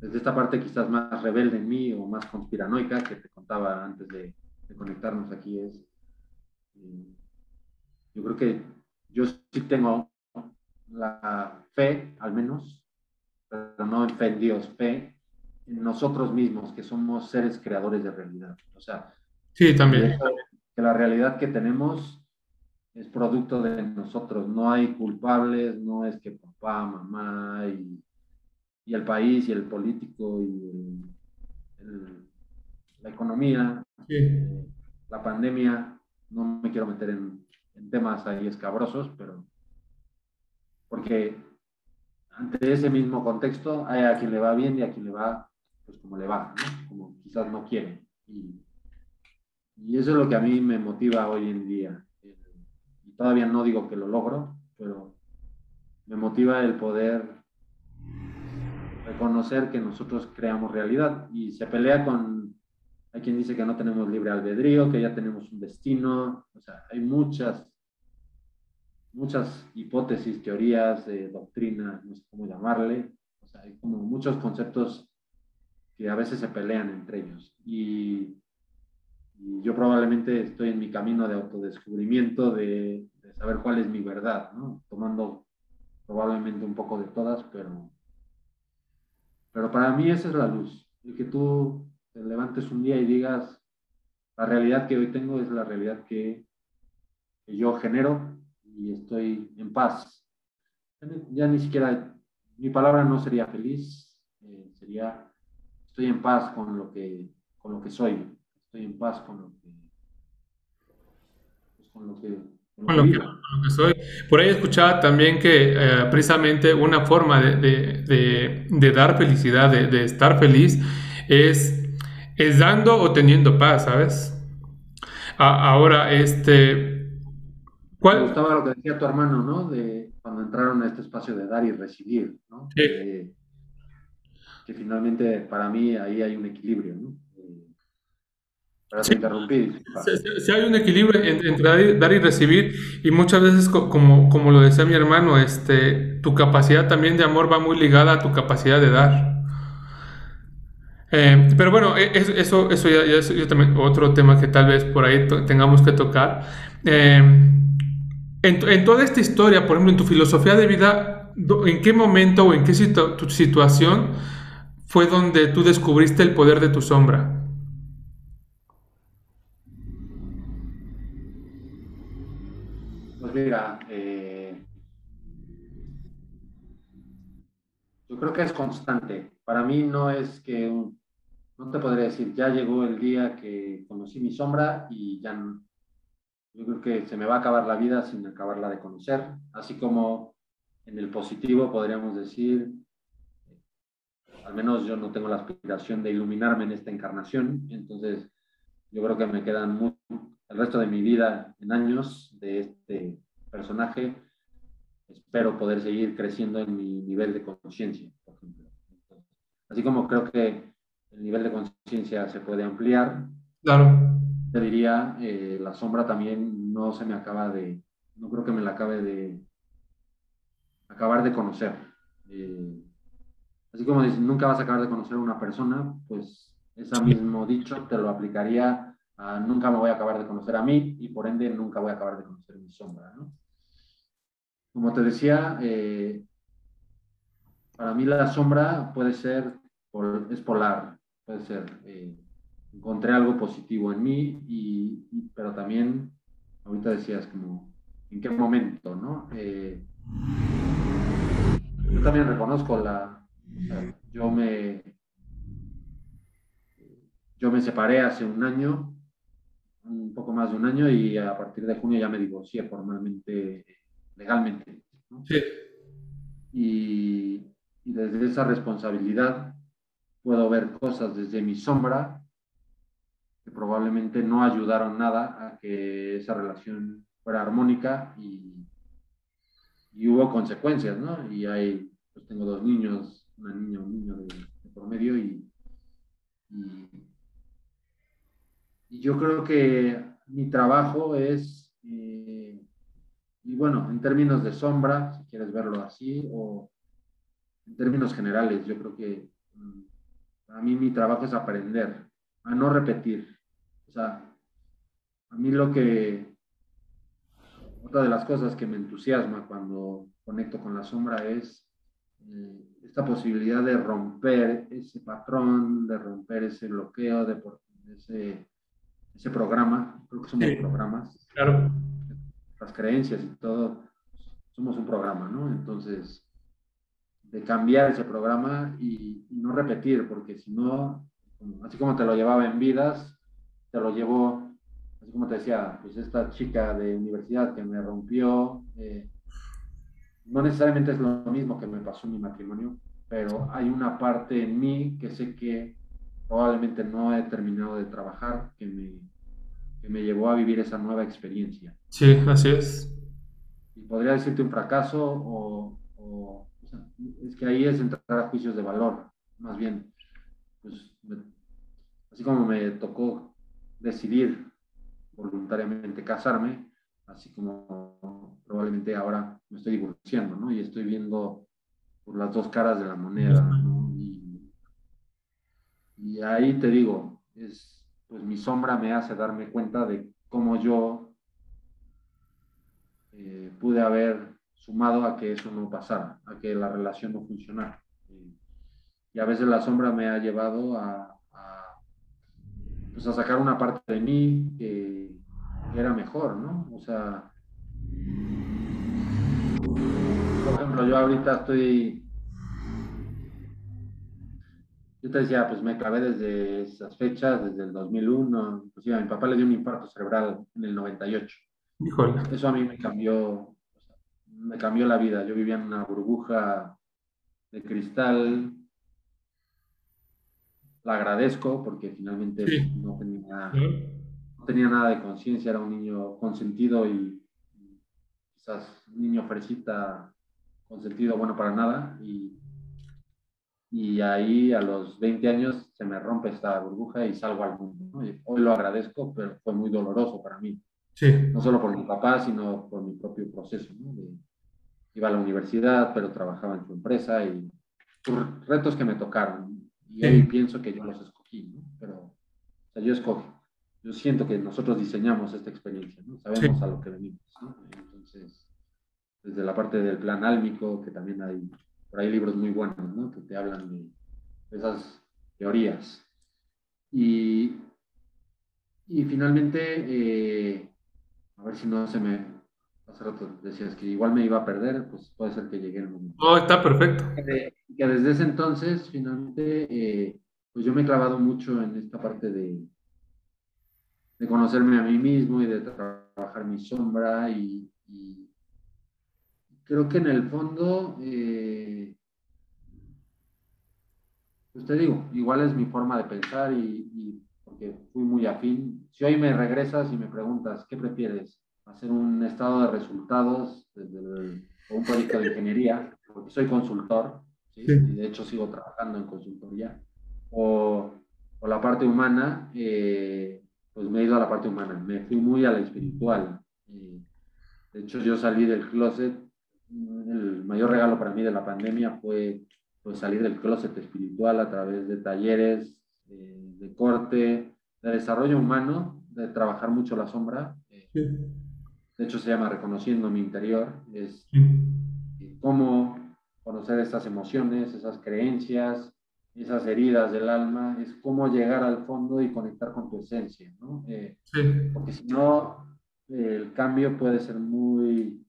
desde esta parte quizás más rebelde en mí o más conspiranoica que te contaba antes de, conectarnos aquí, es, eh, yo creo que yo sí tengo la fe, al menos, pero no en fe en Dios, fe en nosotros mismos, que somos seres creadores de realidad. O sea, sí, también. Que la realidad que tenemos es producto de nosotros, no hay culpables, no es que papá, mamá y, y el país y el político y la economía, sí. la pandemia, no me quiero meter en, en temas ahí escabrosos, pero porque ante ese mismo contexto hay a quien le va bien y a quien le va pues como le va, ¿no? como quizás no quiere. Y, y, eso es lo que a mí me motiva hoy en día. Y todavía no digo que lo logro, pero me motiva el poder reconocer que nosotros creamos realidad y se pelea con, hay quien dice que no tenemos libre albedrío, que ya tenemos un destino, o sea, hay muchas muchas hipótesis, teorías, eh, doctrinas, no sé cómo llamarle. O sea, hay como muchos conceptos que a veces se pelean entre ellos. Y, yo probablemente estoy en mi camino de autodescubrimiento, de, de, saber cuál es mi verdad, ¿no? Tomando probablemente un poco de todas, pero, pero para mí esa es la luz. El que tú te levantes un día y digas, la realidad que hoy tengo es la realidad que, que yo genero y estoy en paz. Ya ni siquiera, mi palabra no sería feliz, eh, sería, estoy en paz con lo, que, con lo que soy, estoy en paz con lo que, pues, con lo que con lo, que, soy. Por ahí escuchaba también que eh, precisamente una forma de, de, de, dar felicidad, de, estar feliz, es, es dando o teniendo paz, ¿sabes? ahora, este, ¿Cuál? Me gustaba lo que decía tu hermano, ¿no? De cuando entraron a este espacio de dar y recibir, ¿no? Sí. que finalmente para mí ahí hay un equilibrio, ¿no? Para sí. interrumpir. Sí, hay un equilibrio entre dar y recibir y muchas veces, como, como lo decía mi hermano, este, tu capacidad también de amor va muy ligada a tu capacidad de dar. Eh, pero bueno, e, eso, eso ya, es también otro tema que tal vez por ahí tengamos que tocar. Eh, en, toda esta historia, por ejemplo, en tu filosofía de vida, ¿en qué momento o en qué tu situación fue donde tú descubriste el poder de tu sombra? Pues mira, eh, yo creo que es constante. Para mí no es que, no te podría decir, ya llegó el día que conocí mi sombra y ya no yo creo que se me va a acabar la vida sin acabarla de conocer, así como en el positivo podríamos decir, al menos yo no tengo la aspiración de iluminarme en esta encarnación, entonces yo creo que me quedan el resto de mi vida en años de este personaje, espero poder seguir creciendo en mi nivel de conciencia, por ejemplo. Así como creo que el nivel de conciencia se puede ampliar, claro. te diría, eh, la sombra también no se me acaba de, no creo que me la acabe de acabar de conocer. Eh, así como dices, nunca vas a acabar de conocer a una persona, pues ese mismo dicho te lo aplicaría a nunca me voy a acabar de conocer a mí y por ende nunca voy a acabar de conocer mi sombra. ¿no? Como te decía, eh, para mí la sombra puede ser, es polar, puede ser, eh, encontré algo positivo en mí, y, pero también, ahorita decías como, ¿en qué momento? ¿no? Eh, yo también reconozco la, yo me, yo me separé hace un año, un poco más de un año, y a partir de junio ya me divorcié formalmente legalmente. Sí. Y, desde esa responsabilidad puedo ver cosas desde mi sombra que probablemente no ayudaron nada a que esa relación fuera armónica y, y hubo consecuencias, ¿no? Y hay, pues tengo dos niños, una niña, un niño de, por medio y, y, yo creo que mi trabajo es eh, y bueno, en términos de sombra, si quieres verlo así, o en términos generales, yo creo que mm, a mí mi trabajo es aprender, a no repetir. O sea, a mí lo que, otra de las cosas que me entusiasma cuando conecto con la sombra es eh, esta posibilidad de romper ese patrón, de romper ese bloqueo, de, ese, ese programa, creo que somos programas. Claro las creencias y todo, somos un programa, ¿no? Entonces, de cambiar ese programa y, no repetir, porque si no, así como te lo llevaba en vidas, te lo llevo, así como te decía, pues esta chica de universidad que me rompió, eh, no necesariamente es lo mismo que me pasó en mi matrimonio, pero hay una parte en mí que sé que probablemente no he terminado de trabajar, que me, que me llevó a vivir esa nueva experiencia. Sí, así es. Y podría decirte un fracaso o, es que ahí es entrar a juicios de valor, más bien, pues, así como me tocó decidir voluntariamente casarme, así como probablemente ahora me estoy divorciando, ¿no? Y estoy viendo por las dos caras de la moneda, y ahí te digo, es pues mi sombra me hace darme cuenta de cómo yo eh, pude haber sumado a que eso no pasara, a que la relación no funcionara. y a veces la sombra me ha llevado a, pues a sacar una parte de mí que, que era mejor, ¿no? O sea, por ejemplo, yo ahorita estoy yo te decía, pues me clavé desde esas fechas, desde el 2001, inclusive a mi papá le dio un infarto cerebral en el 98. Híjole. Eso a mí me cambió, me cambió la vida. Yo vivía en una burbuja de cristal. La agradezco porque finalmente no, tenía, no tenía nada de conciencia, era un niño consentido y quizás un niño fresita consentido bueno para nada y y ahí a los 20 años se me rompe esta burbuja y salgo al mundo. hoy lo agradezco, pero fue muy doloroso para mí. Sí. No solo por mi papá, sino por mi propio proceso. Iba a la universidad, pero trabajaba en su empresa y retos que me tocaron. Y hoy pienso que yo los escogí, pero o sea, yo escogí. Yo siento que nosotros diseñamos esta experiencia, ¿no? sabemos a lo que venimos. Entonces, desde la parte del plan álmico, que también hay pero hay libros muy buenos, ¿no? Que te hablan de esas teorías. Y, y finalmente, eh, a ver si no se me... Hace rato decías que igual me iba a perder, pues puede ser que llegue el momento. Oh, está perfecto. Que, desde ese entonces, finalmente, eh, pues yo me he clavado mucho en esta parte de, de conocerme a mí mismo y de trabajar mi sombra y, creo que en el fondo, eh, pues te digo, igual es mi forma de pensar y, porque fui muy afín. Si hoy me regresas y me preguntas, ¿qué prefieres? ¿Hacer un estado de resultados desde o un proyecto de ingeniería? Porque soy consultor, y de hecho sigo trabajando en consultoría. O, o la parte humana, eh, pues me he ido a la parte humana. Me fui muy a la espiritual. de hecho, yo salí del closet. El mayor regalo para mí de la pandemia fue pues, salir del closet espiritual a través de talleres, de corte, de desarrollo humano, de trabajar mucho la sombra. De hecho, se llama Reconociendo mi interior. Es cómo conocer estas emociones, esas creencias, esas heridas del alma, es cómo llegar al fondo y conectar con tu esencia, ¿no? Eh, porque si no, el cambio puede ser muy,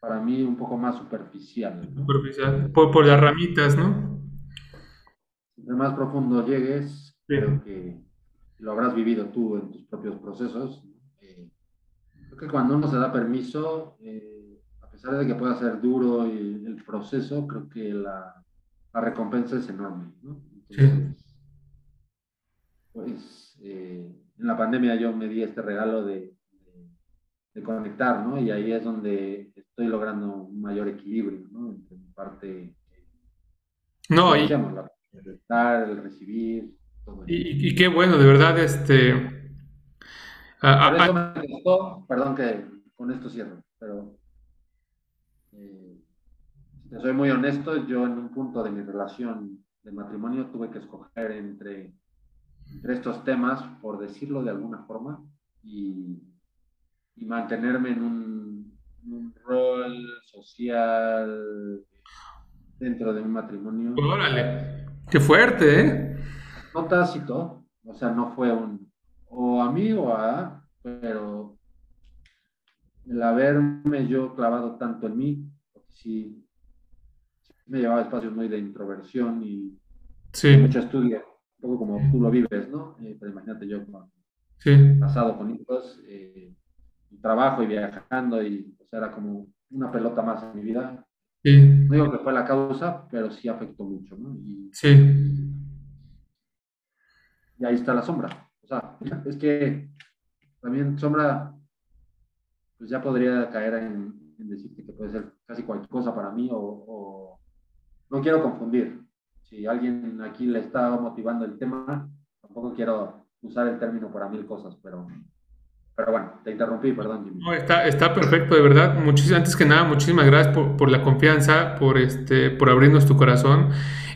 para mí, un poco más superficial. Superficial, por, por, las ramitas, ¿no? Entre más profundo llegues, creo que lo habrás vivido tú en tus propios procesos. Eh, creo que cuando uno se da permiso, eh, a pesar de que pueda ser duro el, el proceso, creo que la, la, recompensa es enorme. ¿no? Entonces, Pues eh, en la pandemia yo me di este regalo de, de, conectar, ¿no? Y ahí es donde estoy logrando un mayor equilibrio, ¿no? Entre mi parte. No, y... el estar, el recibir, y, qué bueno, de verdad, este... Por eso me gustó, perdón que con esto cierro, pero eh, si soy muy honesto, yo en un punto de mi relación de matrimonio tuve que escoger entre, entre estos temas, por decirlo de alguna forma, y, y mantenerme en un, un, rol social dentro de un matrimonio. Órale, qué fuerte, ¿eh? no tácito, o sea, no fue un o a mí o a, pero el haberme yo clavado tanto en mí, porque sí, me llevaba espacios muy de introversión y mucho estudio, un poco como tú lo vives, ¿no? Eh, pero imagínate yo con, casado con hijos, eh, trabajo y viajando, y o sea, era como una pelota más en mi vida. No digo que fue la causa, pero sí afectó mucho, ¿no? Y, sí y ahí está la sombra. O sea, es que también sombra, pues ya podría caer en, decirte que puede ser casi cualquier cosa para mí o, no quiero confundir. Si alguien aquí le está motivando el tema, tampoco quiero usar el término para mil cosas, pero, pero bueno, te interrumpí, perdón. No, está, está perfecto, de verdad. Muchísimas, antes que nada, muchísimas gracias por, por, la confianza, por, este, por abrirnos tu corazón.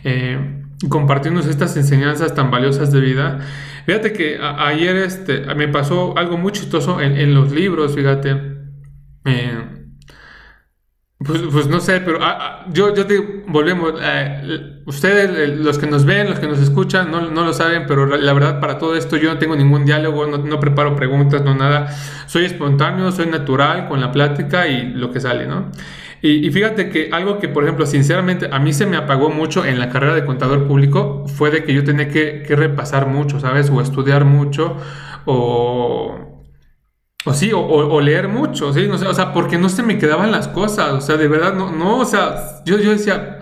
Eh, compartirnos estas enseñanzas tan valiosas de vida. Fíjate que ayer este, me pasó algo muy chistoso en, los libros, fíjate. Eh, pues, pues, no sé, pero ah, yo, yo te volvemos. Eh, ustedes, los que nos ven, los que nos escuchan, no, no, lo saben, pero la verdad, para todo esto yo no tengo ningún diálogo, no, no, preparo preguntas, no nada. Soy espontáneo, soy natural con la plática y lo que sale, ¿no? Y, fíjate que algo que, por ejemplo, sinceramente a mí se me apagó mucho en la carrera de contador público fue de que yo tenía que, repasar mucho, ¿sabes? O estudiar mucho, o, o sí, o, leer mucho, ¿sí? No sé, o sea, porque no se me quedaban las cosas, o sea, de verdad, no, no o sea, yo, yo decía,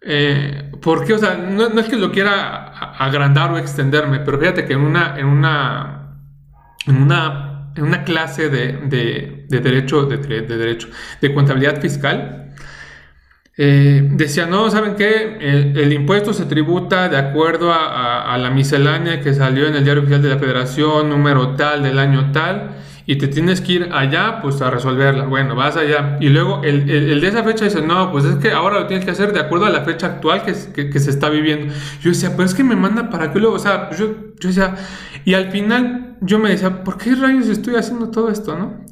eh, ¿por qué? O sea, no, no, es que lo quiera agrandar o extenderme, pero fíjate que en una, en una, en una en una clase de, derecho, de, derecho, de contabilidad fiscal, eh, decía, no, ¿saben qué? El, impuesto se tributa de acuerdo a, la miscelánea que salió en el diario oficial de la federación, número tal del año tal, y te tienes que ir allá, pues a resolverla. Bueno, vas allá. Y luego el, de esa fecha dice, no, pues es que ahora lo tienes que hacer de acuerdo a la fecha actual que, que, se está viviendo. Yo decía, pues es que me manda para que luego, o sea, yo, yo decía, y al final yo me decía, ¿por qué rayos estoy haciendo todo esto, no?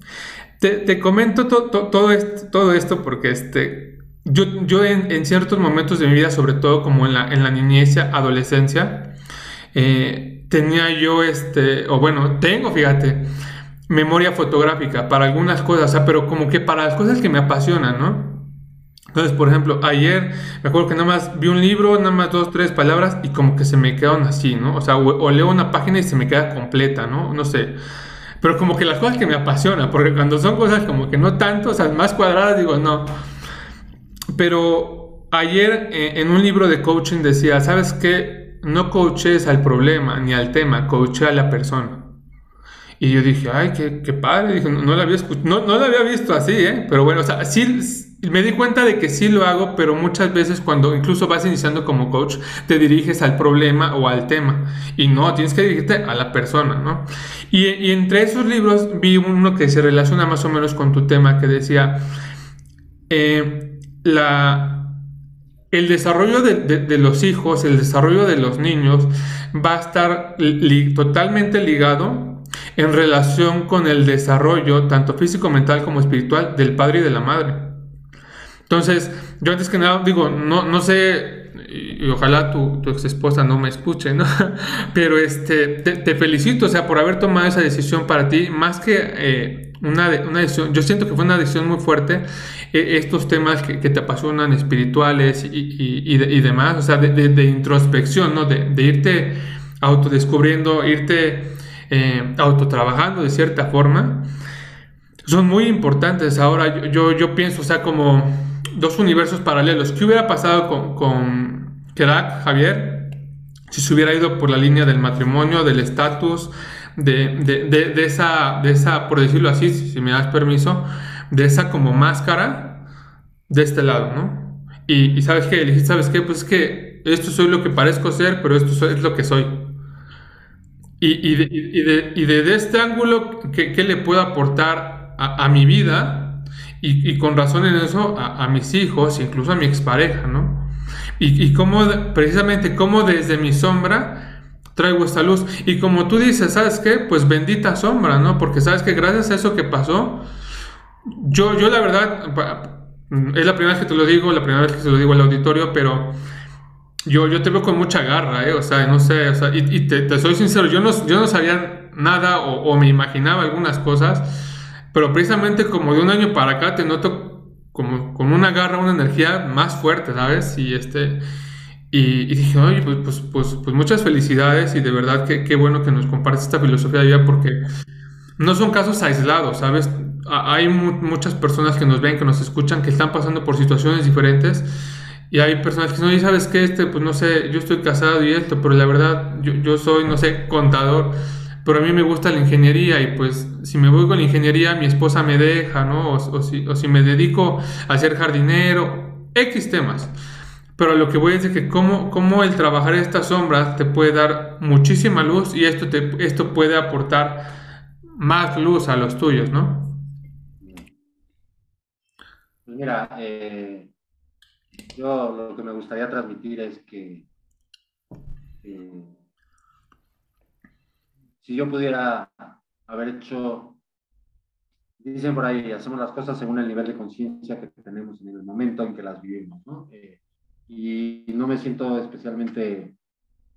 Te, te comento todo, esto, todo esto porque este, yo, yo en, en, ciertos momentos de mi vida, sobre todo como en la, en la niñez, adolescencia, eh, tenía yo, este, o bueno, tengo, fíjate, memoria fotográfica para algunas cosas, pero como que para las cosas que me apasionan, ¿no? Entonces, por ejemplo, ayer me acuerdo que nada más vi un libro, nada más dos, tres palabras y como que se me quedaron así, ¿no? O sea, o, leo una página y se me queda completa, ¿no? No sé. Pero como que las cosas que me apasionan, porque cuando son cosas como que no tanto, o sea, más cuadradas, digo, no. Pero ayer eh, en un libro de coaching decía, ¿sabes qué? no coaches al problema ni al tema, coaché a la persona. Y yo dije, ay, qué, qué padre, dije, no, no, lo había no, no lo había visto así, ¿eh? Pero bueno, o sea, sí, me di cuenta de que sí lo hago, pero muchas veces cuando incluso vas iniciando como coach, te diriges al problema o al tema. Y no, tienes que dirigirte a la persona, ¿no? Y, entre esos libros vi uno que se relaciona más o menos con tu tema, que decía, eh, la, el desarrollo de, de, los hijos, el desarrollo de los niños, va a estar totalmente ligado en relación con el desarrollo, tanto físico, mental como espiritual, del padre y de la madre. Entonces, yo antes que nada digo, no, no sé, y ojalá tu, ex esposa no me escuche, ¿no? Pero este, te, felicito, o sea, por haber tomado esa decisión para ti, más que eh, una, una, decisión, yo siento que fue una decisión muy fuerte, eh, estos temas que, te apasionan, espirituales y, y, y, de, y demás, o sea, de introspección, ¿no? De, irte autodescubriendo, irte eh, autotrabajando de cierta forma, son muy importantes. Ahora yo, yo pienso, o sea, como dos universos paralelos. ¿Qué hubiera pasado con, con Javier, si se hubiera ido por la línea del matrimonio, del estatus, de, de, de, esa, de esa, por decirlo así, si me das permiso, de esa como máscara de este lado, ¿no? Y, y sabes qué, le ¿sabes qué? Pues es que esto soy lo que parezco ser, pero esto es lo que soy. Y, y, de, y, de, y de, este ángulo, ¿qué, ¿qué, le puedo aportar a, mi vida? Y, con razón en eso, a, mis hijos, incluso a mi expareja, ¿no? Y, y cómo, precisamente, cómo desde mi sombra traigo esta luz. Y como tú dices, ¿sabes qué? Pues bendita sombra, ¿no? Porque sabes que gracias a eso que pasó, yo, yo la verdad, es la primera vez que te lo digo, la primera vez que se lo digo al auditorio, pero yo, yo te veo con mucha garra, ¿eh? O sea, no sé, o sea, y, y te, te, soy sincero, yo no, yo no sabía nada o, o, me imaginaba algunas cosas, pero precisamente como de un año para acá te noto como con una garra, una energía más fuerte, ¿sabes? Y este... Y, y dije, oye, pues, pues, pues, pues, muchas felicidades y de verdad que qué bueno que nos compartes esta filosofía de vida porque no son casos aislados, ¿sabes? Hay mu muchas personas que nos ven, que nos escuchan, que están pasando por situaciones diferentes y hay personas que dicen, oye, ¿sabes qué? Este, pues no sé, yo estoy casado y esto, pero la verdad, yo, yo soy, no sé, contador, pero a mí me gusta la ingeniería y pues si me voy con la ingeniería, mi esposa me deja, ¿no? O, si, o si me dedico a ser jardinero, X temas. Pero lo que voy a decir es que cómo, cómo el trabajar estas sombras te puede dar muchísima luz y esto, te, esto puede aportar más luz a los tuyos, ¿no? Mira, eh, yo lo que me gustaría transmitir es que eh, si yo pudiera haber hecho, dicen por ahí, hacemos las cosas según el nivel de conciencia que tenemos en el momento en que las vivimos, ¿no? Eh, y no me siento especialmente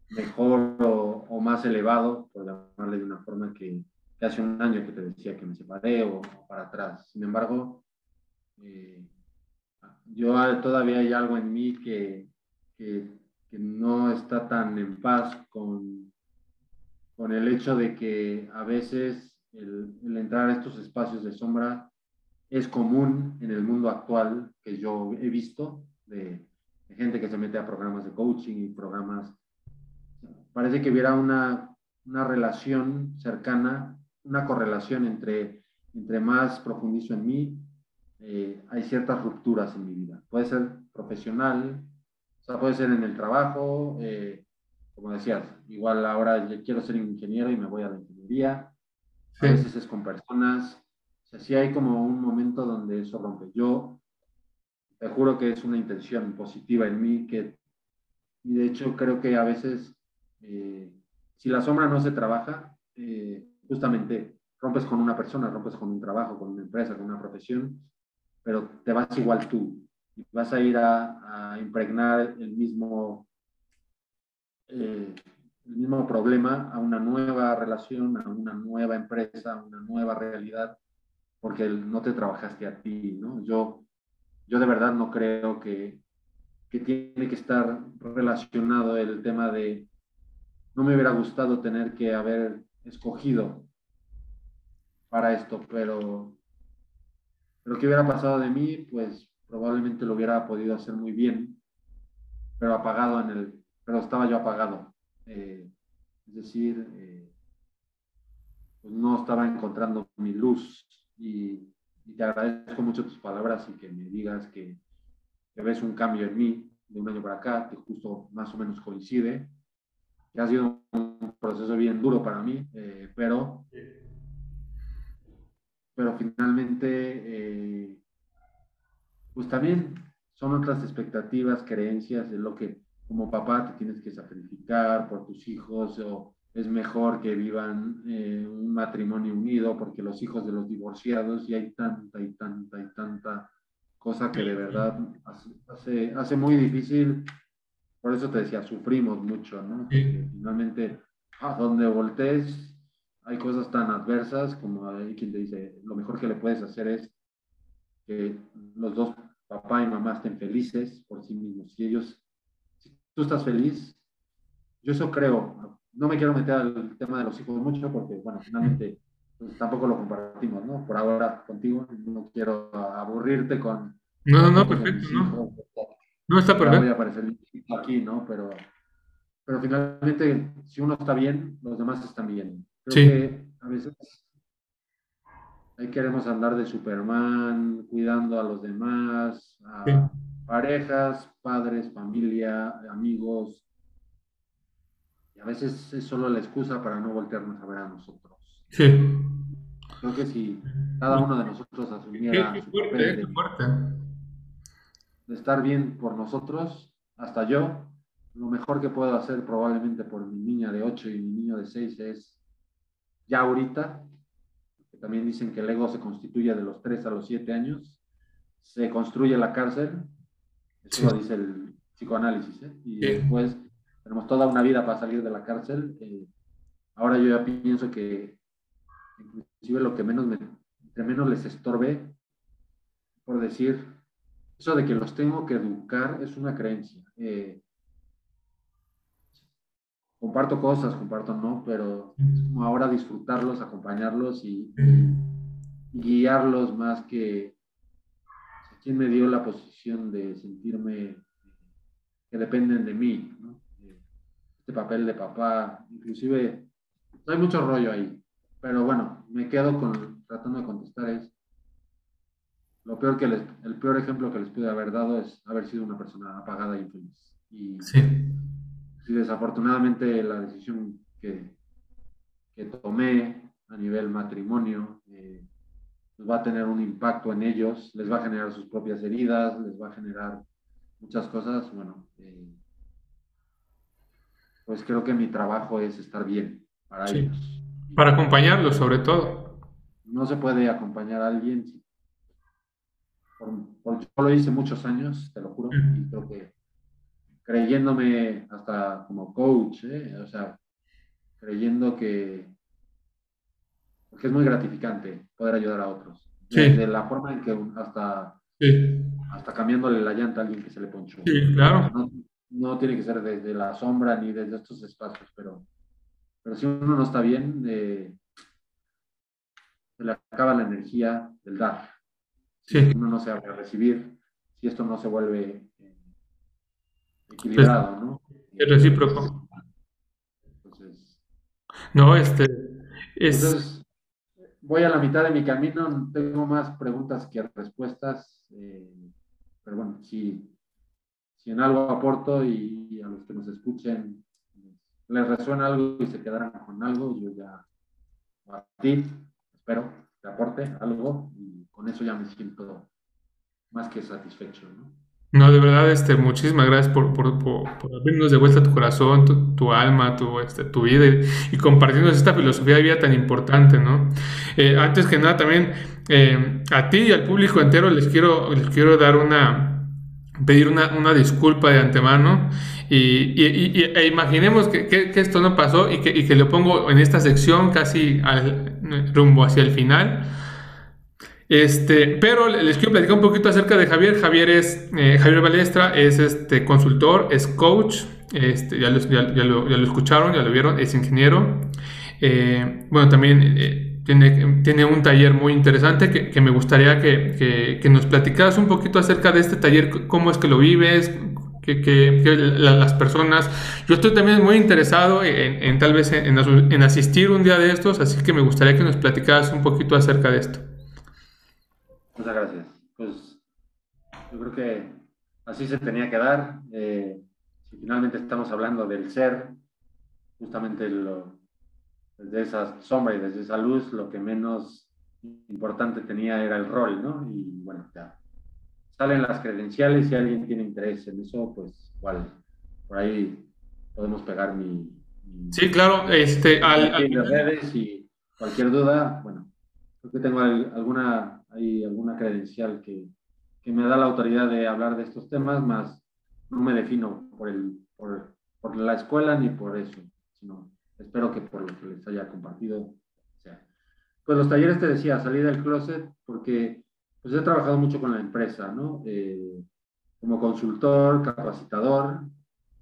mejor o, o, más elevado, por llamarle de una forma que, que, hace un año que te decía que me separé o, o para atrás. Sin embargo, eh, yo todavía hay algo en mí que, que, no está tan en paz con, con el hecho de que a veces el, el, entrar a estos espacios de sombra es común en el mundo actual que yo he visto de, de gente que se mete a programas de coaching y programas. Parece que hubiera una, una relación cercana, una correlación entre, entre más profundizo en mí, eh, hay ciertas rupturas en mi vida. Puede ser profesional, o sea, puede ser en el trabajo, eh, como decías, igual ahora yo quiero ser ingeniero y me voy a la ingeniería, sí. a veces es con personas, o sea, sí hay como un momento donde eso rompe. Yo te juro que es una intención positiva en mí, que, y de hecho creo que a veces, eh, si la sombra no se trabaja, eh, justamente rompes con una persona, rompes con un trabajo, con una empresa, con una profesión, pero te vas igual tú. Y vas a ir a, a impregnar el mismo, eh, el mismo problema a una nueva relación, a una nueva empresa, a una nueva realidad, porque no te trabajaste a ti, ¿no? Yo, yo de verdad no creo que, que tiene que estar relacionado el tema de, no me hubiera gustado tener que haber escogido para esto, pero lo que hubiera pasado de mí, pues probablemente lo hubiera podido hacer muy bien, pero apagado en el, pero estaba yo apagado. eh, es decir, eh, pues no estaba encontrando mi luz y, te agradezco mucho tus palabras y que me digas que, que, ves un cambio en mí de un año para acá, que justo más o menos coincide, que ha sido un proceso bien duro para mí, eh, pero, pero finalmente, pues también son otras expectativas, creencias de lo que como papá te tienes que sacrificar por tus hijos o es mejor que vivan eh, un matrimonio unido porque los hijos de los divorciados y hay tanta y tanta y tanta cosa que de verdad hace, hace, muy difícil. Por eso te decía, sufrimos mucho, ¿no? Porque finalmente, a donde voltees, hay cosas tan adversas como hay quien te dice, lo mejor que le puedes hacer es que los dos, papá y mamá, estén felices por sí mismos. Si ellos tú estás feliz. Yo eso creo. No me quiero meter al tema de los hijos mucho porque, bueno, finalmente pues, tampoco lo compartimos, ¿no? Por ahora contigo no quiero aburrirte con... No, no, perfecto, no. No está perfecto. Voy a aparecer aquí, ¿no? Pero, pero finalmente, si uno está bien, los demás están bien. Creo sí. que a veces ahí queremos andar de Superman, cuidando a los demás, a, parejas, padres, familia, amigos. Y a veces es solo la excusa para no voltearnos a ver a nosotros. Sí. Creo que si cada uno de nosotros asumiera su papel de, estar bien por nosotros, hasta yo, lo mejor que puedo hacer probablemente por mi niña de 8 y mi niño de 6 es ya ahorita, que también dicen que el ego se constituye de los 3 a los 7 años, se construye la cárcel eso lo dice el psicoanálisis. ¿eh? Y después tenemos toda una vida para salir de la cárcel. Eh, ahora yo ya pienso que inclusive lo que menos, me, menos les estorbe, por decir, eso de que los tengo que educar es una creencia. Eh, comparto cosas, comparto no, pero es como ahora disfrutarlos, acompañarlos y guiarlos más que quién me dio la posición de sentirme que dependen de mí, eh, este papel de papá, inclusive, no hay mucho rollo ahí, pero bueno, me quedo con, tratando de contestar es, lo peor que les, el peor ejemplo que les pude haber dado es haber sido una persona apagada y infeliz. Y, sí. Desafortunadamente la decisión que, que tomé a nivel matrimonio, eh, pues va a tener un impacto en ellos, les va a generar sus propias heridas, les va a generar muchas cosas. Bueno, eh, pues creo que mi trabajo es estar bien para ellos. Para acompañarlos sobre todo. No se puede acompañar a alguien. Por, yo lo hice muchos años, te lo juro, y creo que creyéndome hasta como coach, ¿eh? o sea, creyendo que porque es muy gratificante poder ayudar a otros. Desde la forma en que hasta, hasta cambiándole la llanta a alguien que se le ponchó. Sí, claro. No, tiene que ser desde la sombra ni desde estos espacios, pero, pero si uno no está bien, eh, se le acaba la energía del dar. Si uno no se abre a recibir, si esto no se vuelve eh, equilibrado, ¿no? Es recíproco. Entonces, no, este. Es voy a la mitad de mi camino, tengo más preguntas que respuestas, eh, pero bueno, si, si en algo aporto y, a los que nos escuchen les resuena algo y se quedaran con algo, yo ya a ti espero te aporte algo y con eso ya me siento más que satisfecho. ¿no? No, de verdad, este, muchísimas gracias por, por, por, abrirnos de vuelta tu corazón, tu, alma, tu, este, tu vida y, compartirnos esta filosofía de vida tan importante, ¿no? Eh, antes que nada, también eh, a ti y al público entero les quiero, les quiero dar una, pedir una, una disculpa de antemano y, y, e imaginemos que, que, esto no pasó y que, y que lo pongo en esta sección casi al, rumbo hacia el final este, pero les quiero platicar un poquito acerca de Javier. Javier es eh, Javier Balestra, es este consultor, es coach. Este, ya, lo, escucharon, ya lo vieron, es ingeniero. Eh, bueno, también eh, tiene, tiene, un taller muy interesante que, me gustaría que, nos platicaras un poquito acerca de este taller, cómo es que lo vives, que, que, las personas. Yo estoy también muy interesado en, tal vez en, asistir un día de estos, así que me gustaría que nos platicaras un poquito acerca de esto. Muchas gracias. Pues yo creo que así se tenía que dar. Eh, si finalmente estamos hablando del ser, justamente lo, desde esa sombra y desde esa luz, lo que menos importante tenía era el rol, ¿no? Y bueno, ya salen las credenciales, si alguien tiene interés en eso, pues igual, por ahí podemos pegar mi... sí, claro, este... Al, redes y cualquier duda, bueno, creo que tengo alguna, hay alguna credencial que, que me da la autoridad de hablar de estos temas, más no me defino por, el, por, por la escuela ni por eso, sino espero que por lo que les haya compartido sea. Pues los talleres te decía, salir del closet porque pues he trabajado mucho con la empresa, ¿no? Eh, como consultor, capacitador,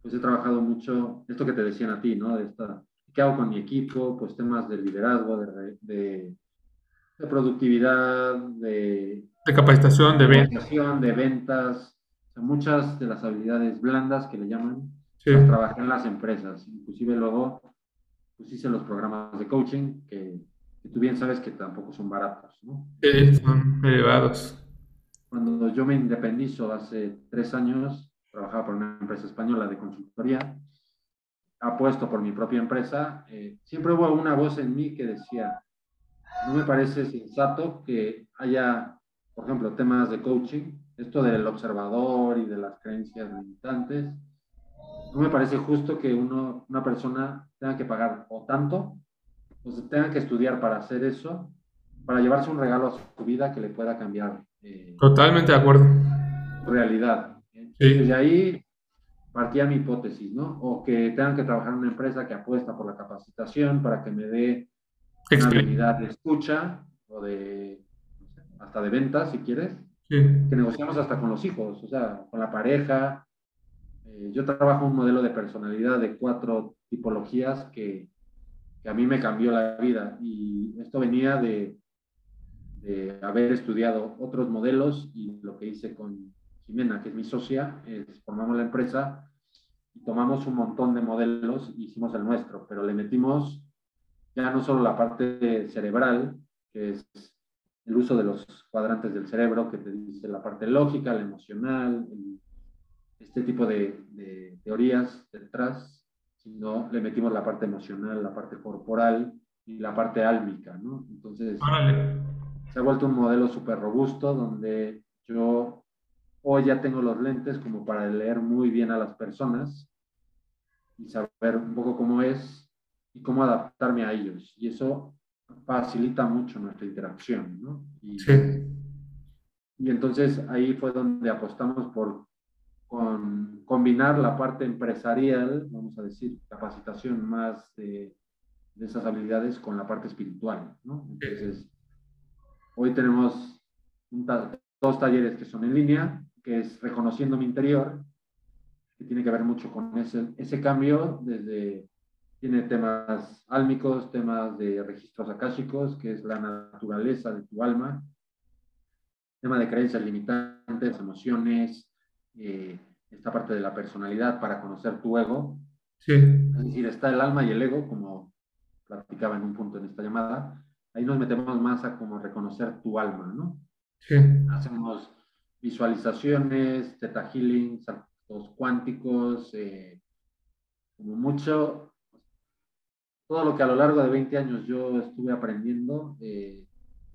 pues he trabajado mucho, esto que te decían a ti, ¿no? De esta, ¿Qué hago con mi equipo? Pues temas de liderazgo, de, de, de productividad, de... De capacitación, de ventas. De ventas, muchas de las habilidades blandas que le llaman, sí. las trabajé en las empresas. Inclusive luego pues hice los programas de coaching que, tú bien sabes que tampoco son baratos, ¿no? Sí, son elevados. Cuando yo me independizo hace tres años, trabajaba por una empresa española de consultoría, apuesto por mi propia empresa, eh, siempre hubo una voz en mí que decía, no me parece sensato que haya, por ejemplo, temas de coaching, esto del observador y de las creencias limitantes, no me parece justo que uno, una persona tenga que pagar o tanto, o se tenga que estudiar para hacer eso, para llevarse un regalo a su vida que le pueda cambiar. Eh, Totalmente de acuerdo. Realidad. Sí. Desde ahí partía mi hipótesis, ¿no? O que tengan que trabajar en una empresa que apuesta por la capacitación para que me dé una habilidad de escucha o de hasta de ventas, si quieres. Sí. Que negociamos hasta con los hijos, o sea, con la pareja, eh, yo trabajo un modelo de personalidad de cuatro tipologías que, que, a mí me cambió la vida y esto venía de, de, haber estudiado otros modelos y lo que hice con Jimena, que es mi socia, es formamos la empresa y tomamos un montón de modelos y hicimos el nuestro, pero le metimos ya no solo la parte cerebral, que es el uso de los cuadrantes del cerebro, que te dice la parte lógica, la emocional, este tipo de, teorías detrás, sino le metimos la parte emocional, la parte corporal y la parte álmica, ¿no? Entonces, se ha vuelto un modelo súper robusto donde yo hoy ya tengo los lentes como para leer muy bien a las personas y saber un poco cómo es y cómo adaptarme a ellos. Y eso facilita mucho nuestra interacción, ¿no? Y, sí. y entonces ahí fue donde apostamos por con combinar la parte empresarial, vamos a decir, capacitación más de, esas habilidades con la parte espiritual, ¿no? Entonces, hoy tenemos dos talleres que son en línea, que es Reconociendo mi interior, que tiene que ver mucho con ese, ese cambio desde, tiene temas álmicos, temas de registros akáshicos, que es la naturaleza de tu alma, tema de creencias limitantes, emociones, eh, esta parte de la personalidad para conocer tu ego. Sí. Es decir, está el alma y el ego, como platicaba en un punto en esta llamada. Ahí nos metemos más a como reconocer tu alma, ¿no? Sí. Hacemos visualizaciones, teta healing, saltos cuánticos, eh, como mucho, todo lo que a lo largo de 20 años yo estuve aprendiendo eh,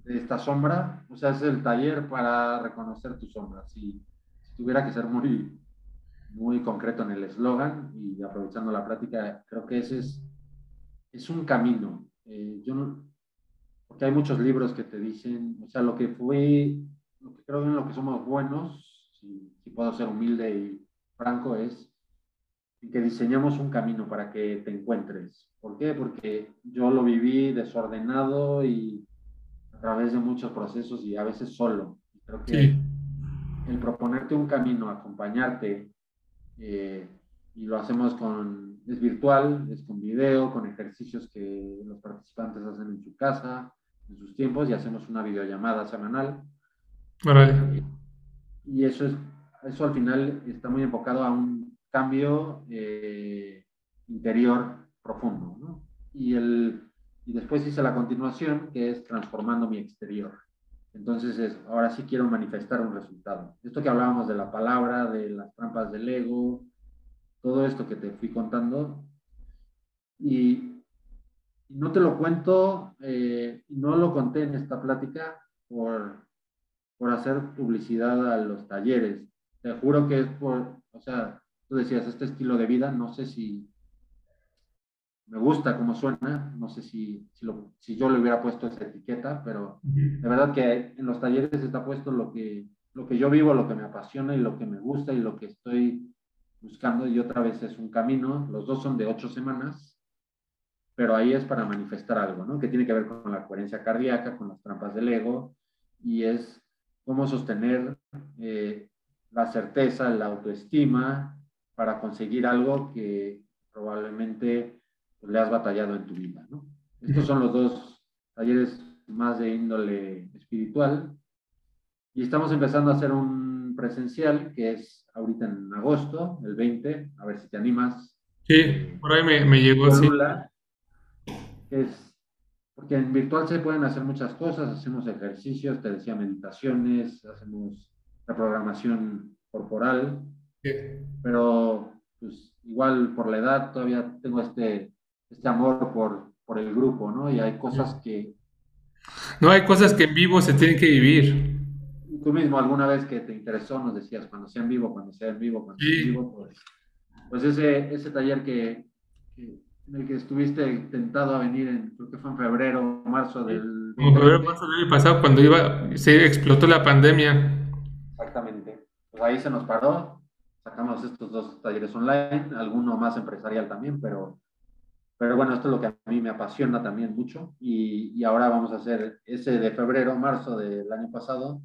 de esta sombra, o sea, es el taller para reconocer tu sombra. Si tuviera que ser muy, muy concreto en el eslogan y aprovechando la plática, creo que ese es, es un camino. Eh, yo no, porque hay muchos libros que te dicen, o sea, lo que fue, lo que creo en lo que somos buenos, si, si puedo ser humilde y franco, es que diseñamos un camino para que te encuentres. ¿Por qué? Porque yo lo viví desordenado y a través de muchos procesos y a veces solo. Creo que el proponerte un camino, acompañarte, eh, y lo hacemos con, es virtual, es con video, con ejercicios que los participantes hacen en su casa, en sus tiempos, y hacemos una videollamada semanal. Y, eso es eso al final está muy enfocado a un cambio eh, interior profundo, ¿no? Y, el, y después hice la continuación, que es transformando mi exterior. Entonces, es, ahora sí quiero manifestar un resultado. Esto que hablábamos de la palabra, de las trampas del ego, todo esto que te fui contando. Y, no te lo cuento, eh, no lo conté en esta plática por, por hacer publicidad a los talleres. Te juro que es por, o sea, tú decías, este estilo de vida, no sé si me gusta cómo suena, no sé si, si, lo, si yo le hubiera puesto esa etiqueta, pero de verdad que en los talleres está puesto lo que, lo que yo vivo, lo que me apasiona y lo que me gusta y lo que estoy buscando y otra vez es un camino, los dos son de ocho semanas, pero ahí es para manifestar algo, ¿no? Que tiene que ver con la coherencia cardíaca, con las trampas del ego y es cómo sostener eh, la certeza, la autoestima para conseguir algo que probablemente le has batallado en tu vida, ¿no? Estos son los dos talleres más de índole espiritual y estamos empezando a hacer un presencial que es ahorita en agosto, el 20, a ver si te animas. Sí, por ahí me, me llegó así. Es, porque en virtual se pueden hacer muchas cosas, hacemos ejercicios, te decía meditaciones, hacemos reprogramación corporal, pero pues igual por la edad todavía tengo este este amor por, por el grupo, ¿no? Y hay cosas que... No, hay cosas que en vivo se tienen que vivir. Tú mismo alguna vez que te interesó nos decías, cuando sea en vivo, cuando sea en vivo, cuando sea en vivo, pues, pues ese, ese taller que, en el que estuviste tentado a venir, en, creo que fue en febrero o marzo del... En febrero marzo del año pasado, cuando iba, se explotó la pandemia. Exactamente. Pues ahí se nos paró, sacamos estos dos talleres online, alguno más empresarial también, pero pero bueno, esto es lo que a mí me apasiona también mucho y, y ahora vamos a hacer ese de febrero, marzo del año pasado,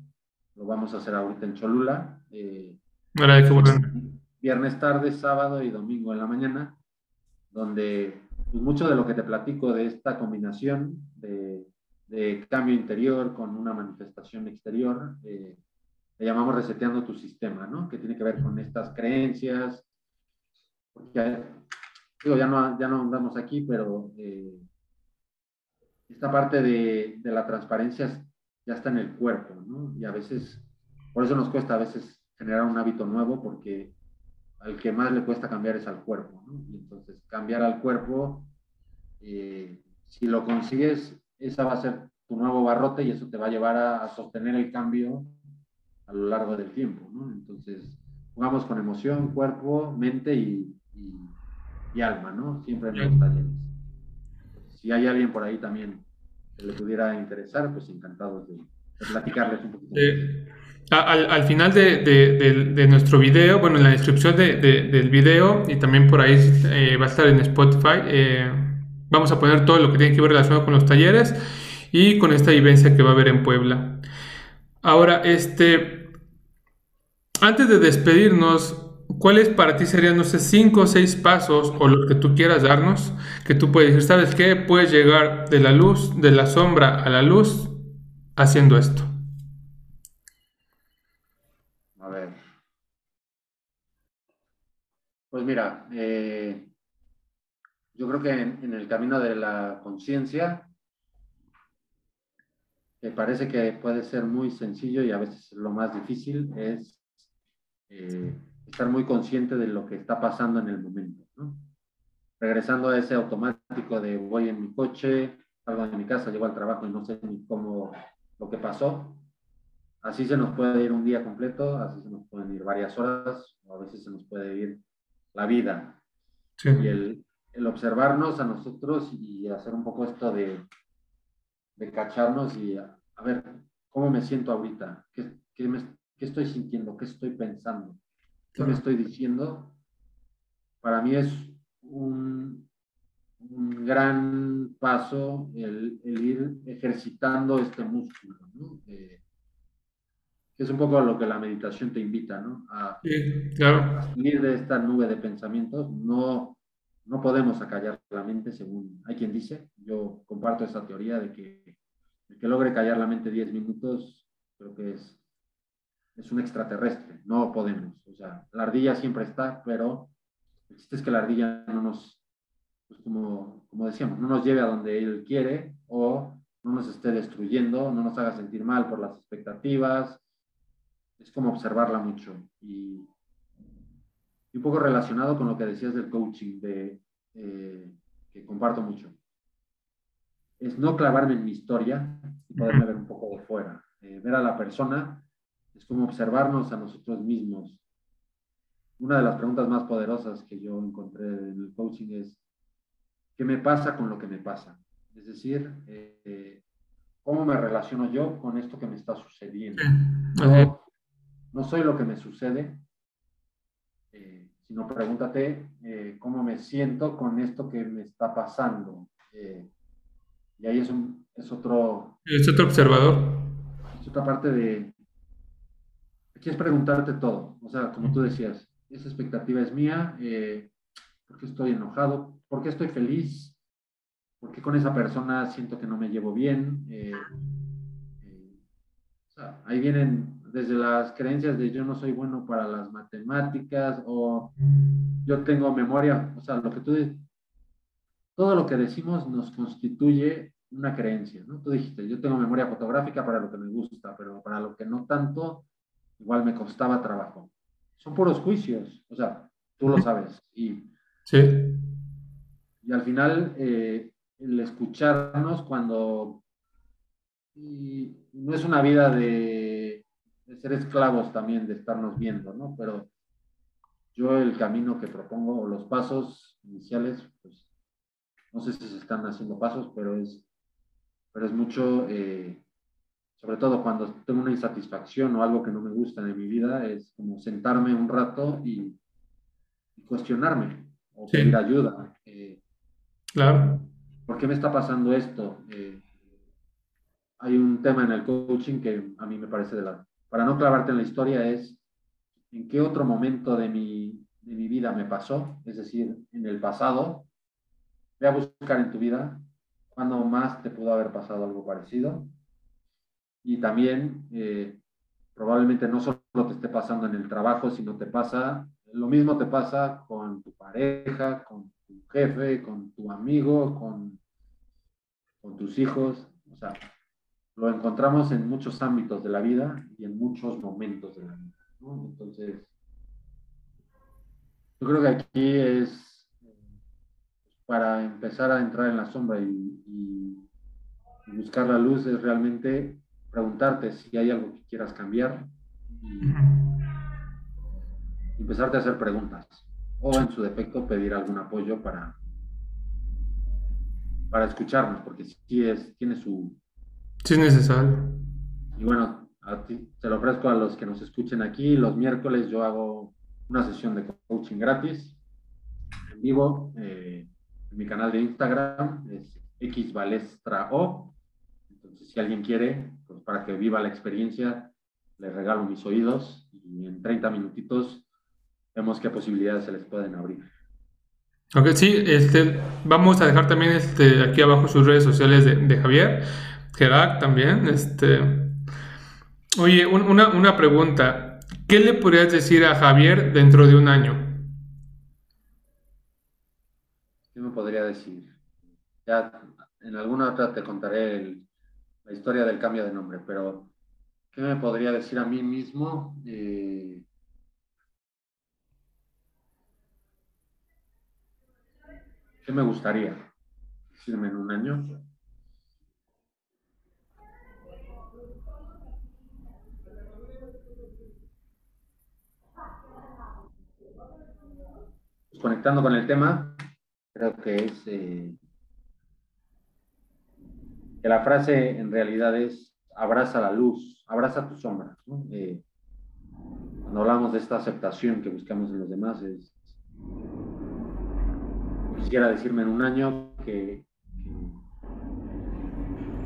lo vamos a hacer ahorita en Cholula. Eh, viernes tarde, sábado y domingo en la mañana, donde pues, mucho de lo que te platico de esta combinación de, de cambio interior con una manifestación exterior, eh, le llamamos reseteando tu sistema, ¿no? Que tiene que ver con estas creencias, digo, ya no, ya no andamos aquí, pero eh, esta parte de, de, la transparencia ya está en el cuerpo, ¿no? Y a veces, por eso nos cuesta a veces generar un hábito nuevo, porque al que más le cuesta cambiar es al cuerpo, ¿no? Y entonces, cambiar al cuerpo, eh, si lo consigues, esa va a ser tu nuevo barrote y eso te va a llevar a, a sostener el cambio a lo largo del tiempo, ¿no? Entonces, jugamos con emoción, cuerpo, mente y, y y alma, ¿no? Siempre en los talleres. Si hay alguien por ahí también que le pudiera interesar, pues encantados de, platicarles un poquito. Eh, al, al, final de, de, de, nuestro video, bueno, en la descripción del video y también por ahí eh, va a estar en Spotify, eh, vamos a poner todo lo que tiene que ver relacionado con los talleres y con esta vivencia que va a haber en Puebla. Ahora, este, antes de despedirnos, ¿Cuáles para ti serían, no sé, cinco o seis pasos o lo que tú quieras darnos? Que tú puedes decir, ¿sabes qué? Puedes llegar de la luz, de la sombra a la luz haciendo esto. A ver. Pues mira, eh, yo creo que en, el camino de la conciencia, que parece que puede ser muy sencillo y a veces lo más difícil, es... Eh, estar muy consciente de lo que está pasando en el momento. ¿no? Regresando a ese automático de voy en mi coche, salgo de mi casa, llego al trabajo y no sé ni cómo lo que pasó. Así se nos puede ir un día completo, así se nos pueden ir varias horas, o a veces se nos puede ir la vida. Sí. Y el, el, observarnos a nosotros y hacer un poco esto de, de cacharnos y a, a, ver cómo me siento ahorita, qué, qué, me, qué estoy sintiendo, qué estoy pensando ¿Qué me estoy diciendo? Para mí es un, un gran paso el, el, ir ejercitando este músculo, ¿no? Eh, que es un poco a lo que la meditación te invita, ¿no? A, sí, claro. a salir de esta nube de pensamientos. No, no podemos acallar la mente, según hay quien dice. Yo comparto esa teoría de que el que logre callar la mente 10 minutos, creo que es es un extraterrestre, no podemos. O sea, la ardilla siempre está, pero el chiste es que la ardilla no nos, pues como, como decíamos, no nos lleve a donde él quiere o no nos esté destruyendo, no nos haga sentir mal por las expectativas. Es como observarla mucho. Y, un poco relacionado con lo que decías del coaching, de, eh, que comparto mucho. Es no clavarme en mi historia y poderme ver un poco de fuera. Eh, ver a la persona es como observarnos a nosotros mismos. Una de las preguntas más poderosas que yo encontré en el coaching es, ¿qué me pasa con lo que me pasa? Es decir, eh, ¿cómo me relaciono yo con esto que me está sucediendo? No, soy lo que me sucede, eh, sino pregúntate eh, cómo me siento con esto que me está pasando. y ahí es, un, es otro... Es otro observador. Es otra parte de... Aquí es preguntarte todo. O sea, como tú decías, esa expectativa es mía, eh, ¿por qué estoy enojado? ¿Por qué estoy feliz? ¿Por qué con esa persona siento que no me llevo bien? Eh, eh, ahí vienen desde las creencias de yo no soy bueno para las matemáticas o yo tengo memoria, o sea, lo que tú todo lo que decimos nos constituye una creencia, ¿no? Tú dijiste, yo tengo memoria fotográfica para lo que me gusta, pero para lo que no tanto, igual me costaba trabajo son puros juicios, o sea, tú lo sabes. Y, sí. Y al final, eh, el escucharnos cuando... Y no es una vida de, de, ser esclavos también, de estarnos viendo, ¿no? Pero yo el camino que propongo, o los pasos iniciales, pues no sé si se están haciendo pasos, pero es, pero es mucho eh, sobre todo cuando tengo una insatisfacción o algo que no me gusta en mi vida, es como sentarme un rato y, cuestionarme o pedir ayuda. Eh, claro. ¿Por qué me está pasando esto? Eh, hay un tema en el coaching que a mí me parece de la... Para no clavarte en la historia es en qué otro momento de mi, de mi vida me pasó, es decir, en el pasado. Voy a buscar en tu vida cuándo más te pudo haber pasado algo parecido y también eh, probablemente no solo te esté pasando en el trabajo, sino te pasa, lo mismo te pasa con tu pareja, con tu jefe, con tu amigo, con, con tus hijos. O sea, lo encontramos en muchos ámbitos de la vida y en muchos momentos de la vida. Entonces, yo creo que aquí es para empezar a entrar en la sombra y, buscar la luz, es realmente preguntarte si hay algo que quieras cambiar y empezarte a hacer preguntas o en su defecto pedir algún apoyo para para escucharnos porque si es tiene su sí es necesario. Y bueno a ti te lo ofrezco a los que nos escuchen aquí. Los miércoles yo hago una sesión de coaching gratis en vivo eh, en mi canal de Instagram es xbalestra entonces si alguien quiere pues para que viva la experiencia, les regalo mis oídos y en 30 minutitos vemos qué posibilidades se les pueden abrir. Ok, sí, este, vamos a dejar también este, aquí abajo sus redes sociales de, de Javier, Gerak también. Este. Oye, una, una pregunta. ¿Qué le podrías decir a Javier dentro de un año? ¿Qué me podría decir? Ya en alguna otra te contaré el, la historia del cambio de nombre, pero ¿qué me podría decir a mí mismo? Eh, ¿Qué me gustaría decirme en un año? Pues conectando con el tema, creo que es eh, que la frase en realidad es abraza la luz, abraza tu sombra. Eh, cuando hablamos de esta aceptación que buscamos en los demás, es, quisiera decirme en un año que,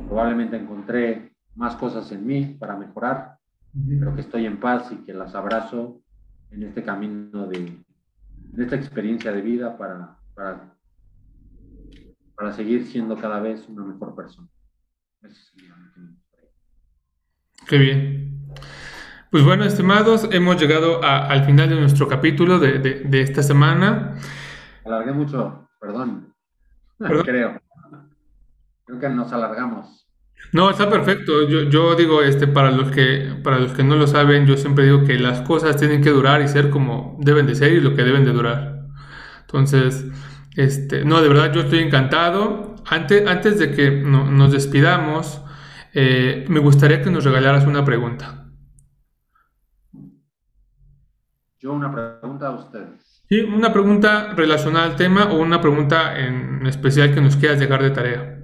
probablemente encontré más cosas en mí para mejorar, pero que estoy en paz y que las abrazo en este camino de, en esta experiencia de vida para, para, para seguir siendo cada vez una mejor persona. Qué bien. Pues bueno, estimados, hemos llegado al final de nuestro capítulo de, esta semana. Alargué mucho, perdón. Creo. Creo que nos alargamos. No, está perfecto. Yo, digo, este, para los que, para los que no lo saben, yo siempre digo que las cosas tienen que durar y ser como deben de ser y lo que deben de durar. Entonces, este, no, de verdad yo estoy encantado. Antes, antes de que nos despidamos, eh, me gustaría que nos regalaras una pregunta. Yo una pregunta a ustedes. Sí, una pregunta relacionada al tema o una pregunta en especial que nos quieras dejar de tarea.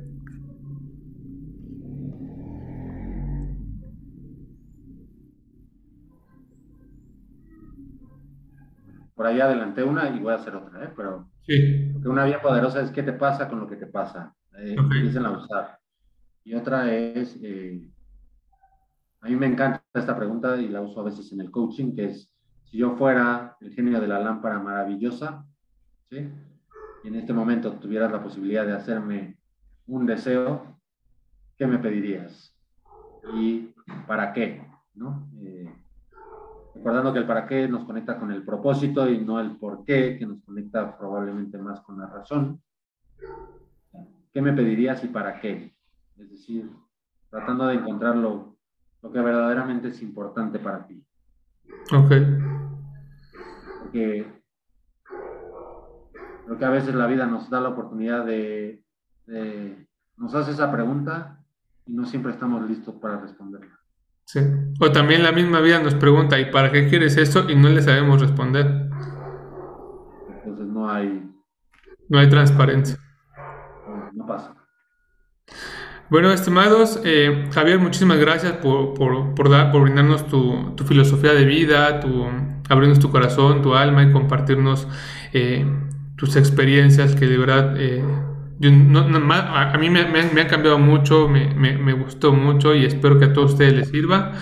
Por ahí adelanté una y voy a hacer otra, ¿eh? Pero sí. una vía poderosa es qué te pasa con lo que te pasa. Eh, Empiecen a usar. Y otra es, eh, a mí me encanta esta pregunta y la uso a veces en el coaching, que es, si yo fuera el genio de la lámpara maravillosa, ¿sí? y en este momento tuvieras la posibilidad de hacerme un deseo, ¿qué me pedirías? ¿Y para qué? ¿No? Eh, recordando que el para qué nos conecta con el propósito y no el por qué, que nos conecta probablemente más con la razón. ¿Qué me pedirías y para qué? Es decir, tratando de encontrar lo, lo que verdaderamente es importante para ti. Ok. Porque creo que a veces la vida nos da la oportunidad de, nos hace esa pregunta y no siempre estamos listos para responderla. Sí. O también la misma vida nos pregunta, ¿y para qué quieres eso? Y no le sabemos responder. Entonces no hay... No hay transparencia. No, pasa. Bueno, estimados, eh, Javier, muchísimas gracias por, por, dar, por brindarnos tu, filosofía de vida, tu, abrirnos tu corazón, tu alma y compartirnos eh, tus experiencias que de verdad eh, a mí me, han cambiado mucho, me, gustó mucho y espero que a todos ustedes les sirva.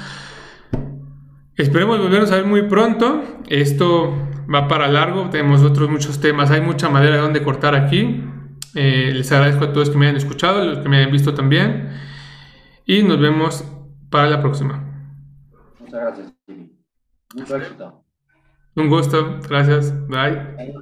Esperemos volvernos a ver muy pronto. Esto va para largo, tenemos otros muchos temas, hay mucha madera de donde cortar aquí. Eh, les agradezco a todos que me hayan escuchado, los que me hayan visto también. Y nos vemos para la próxima. Muchas gracias. Mucho éxito. Un gusto. Gracias. Bye.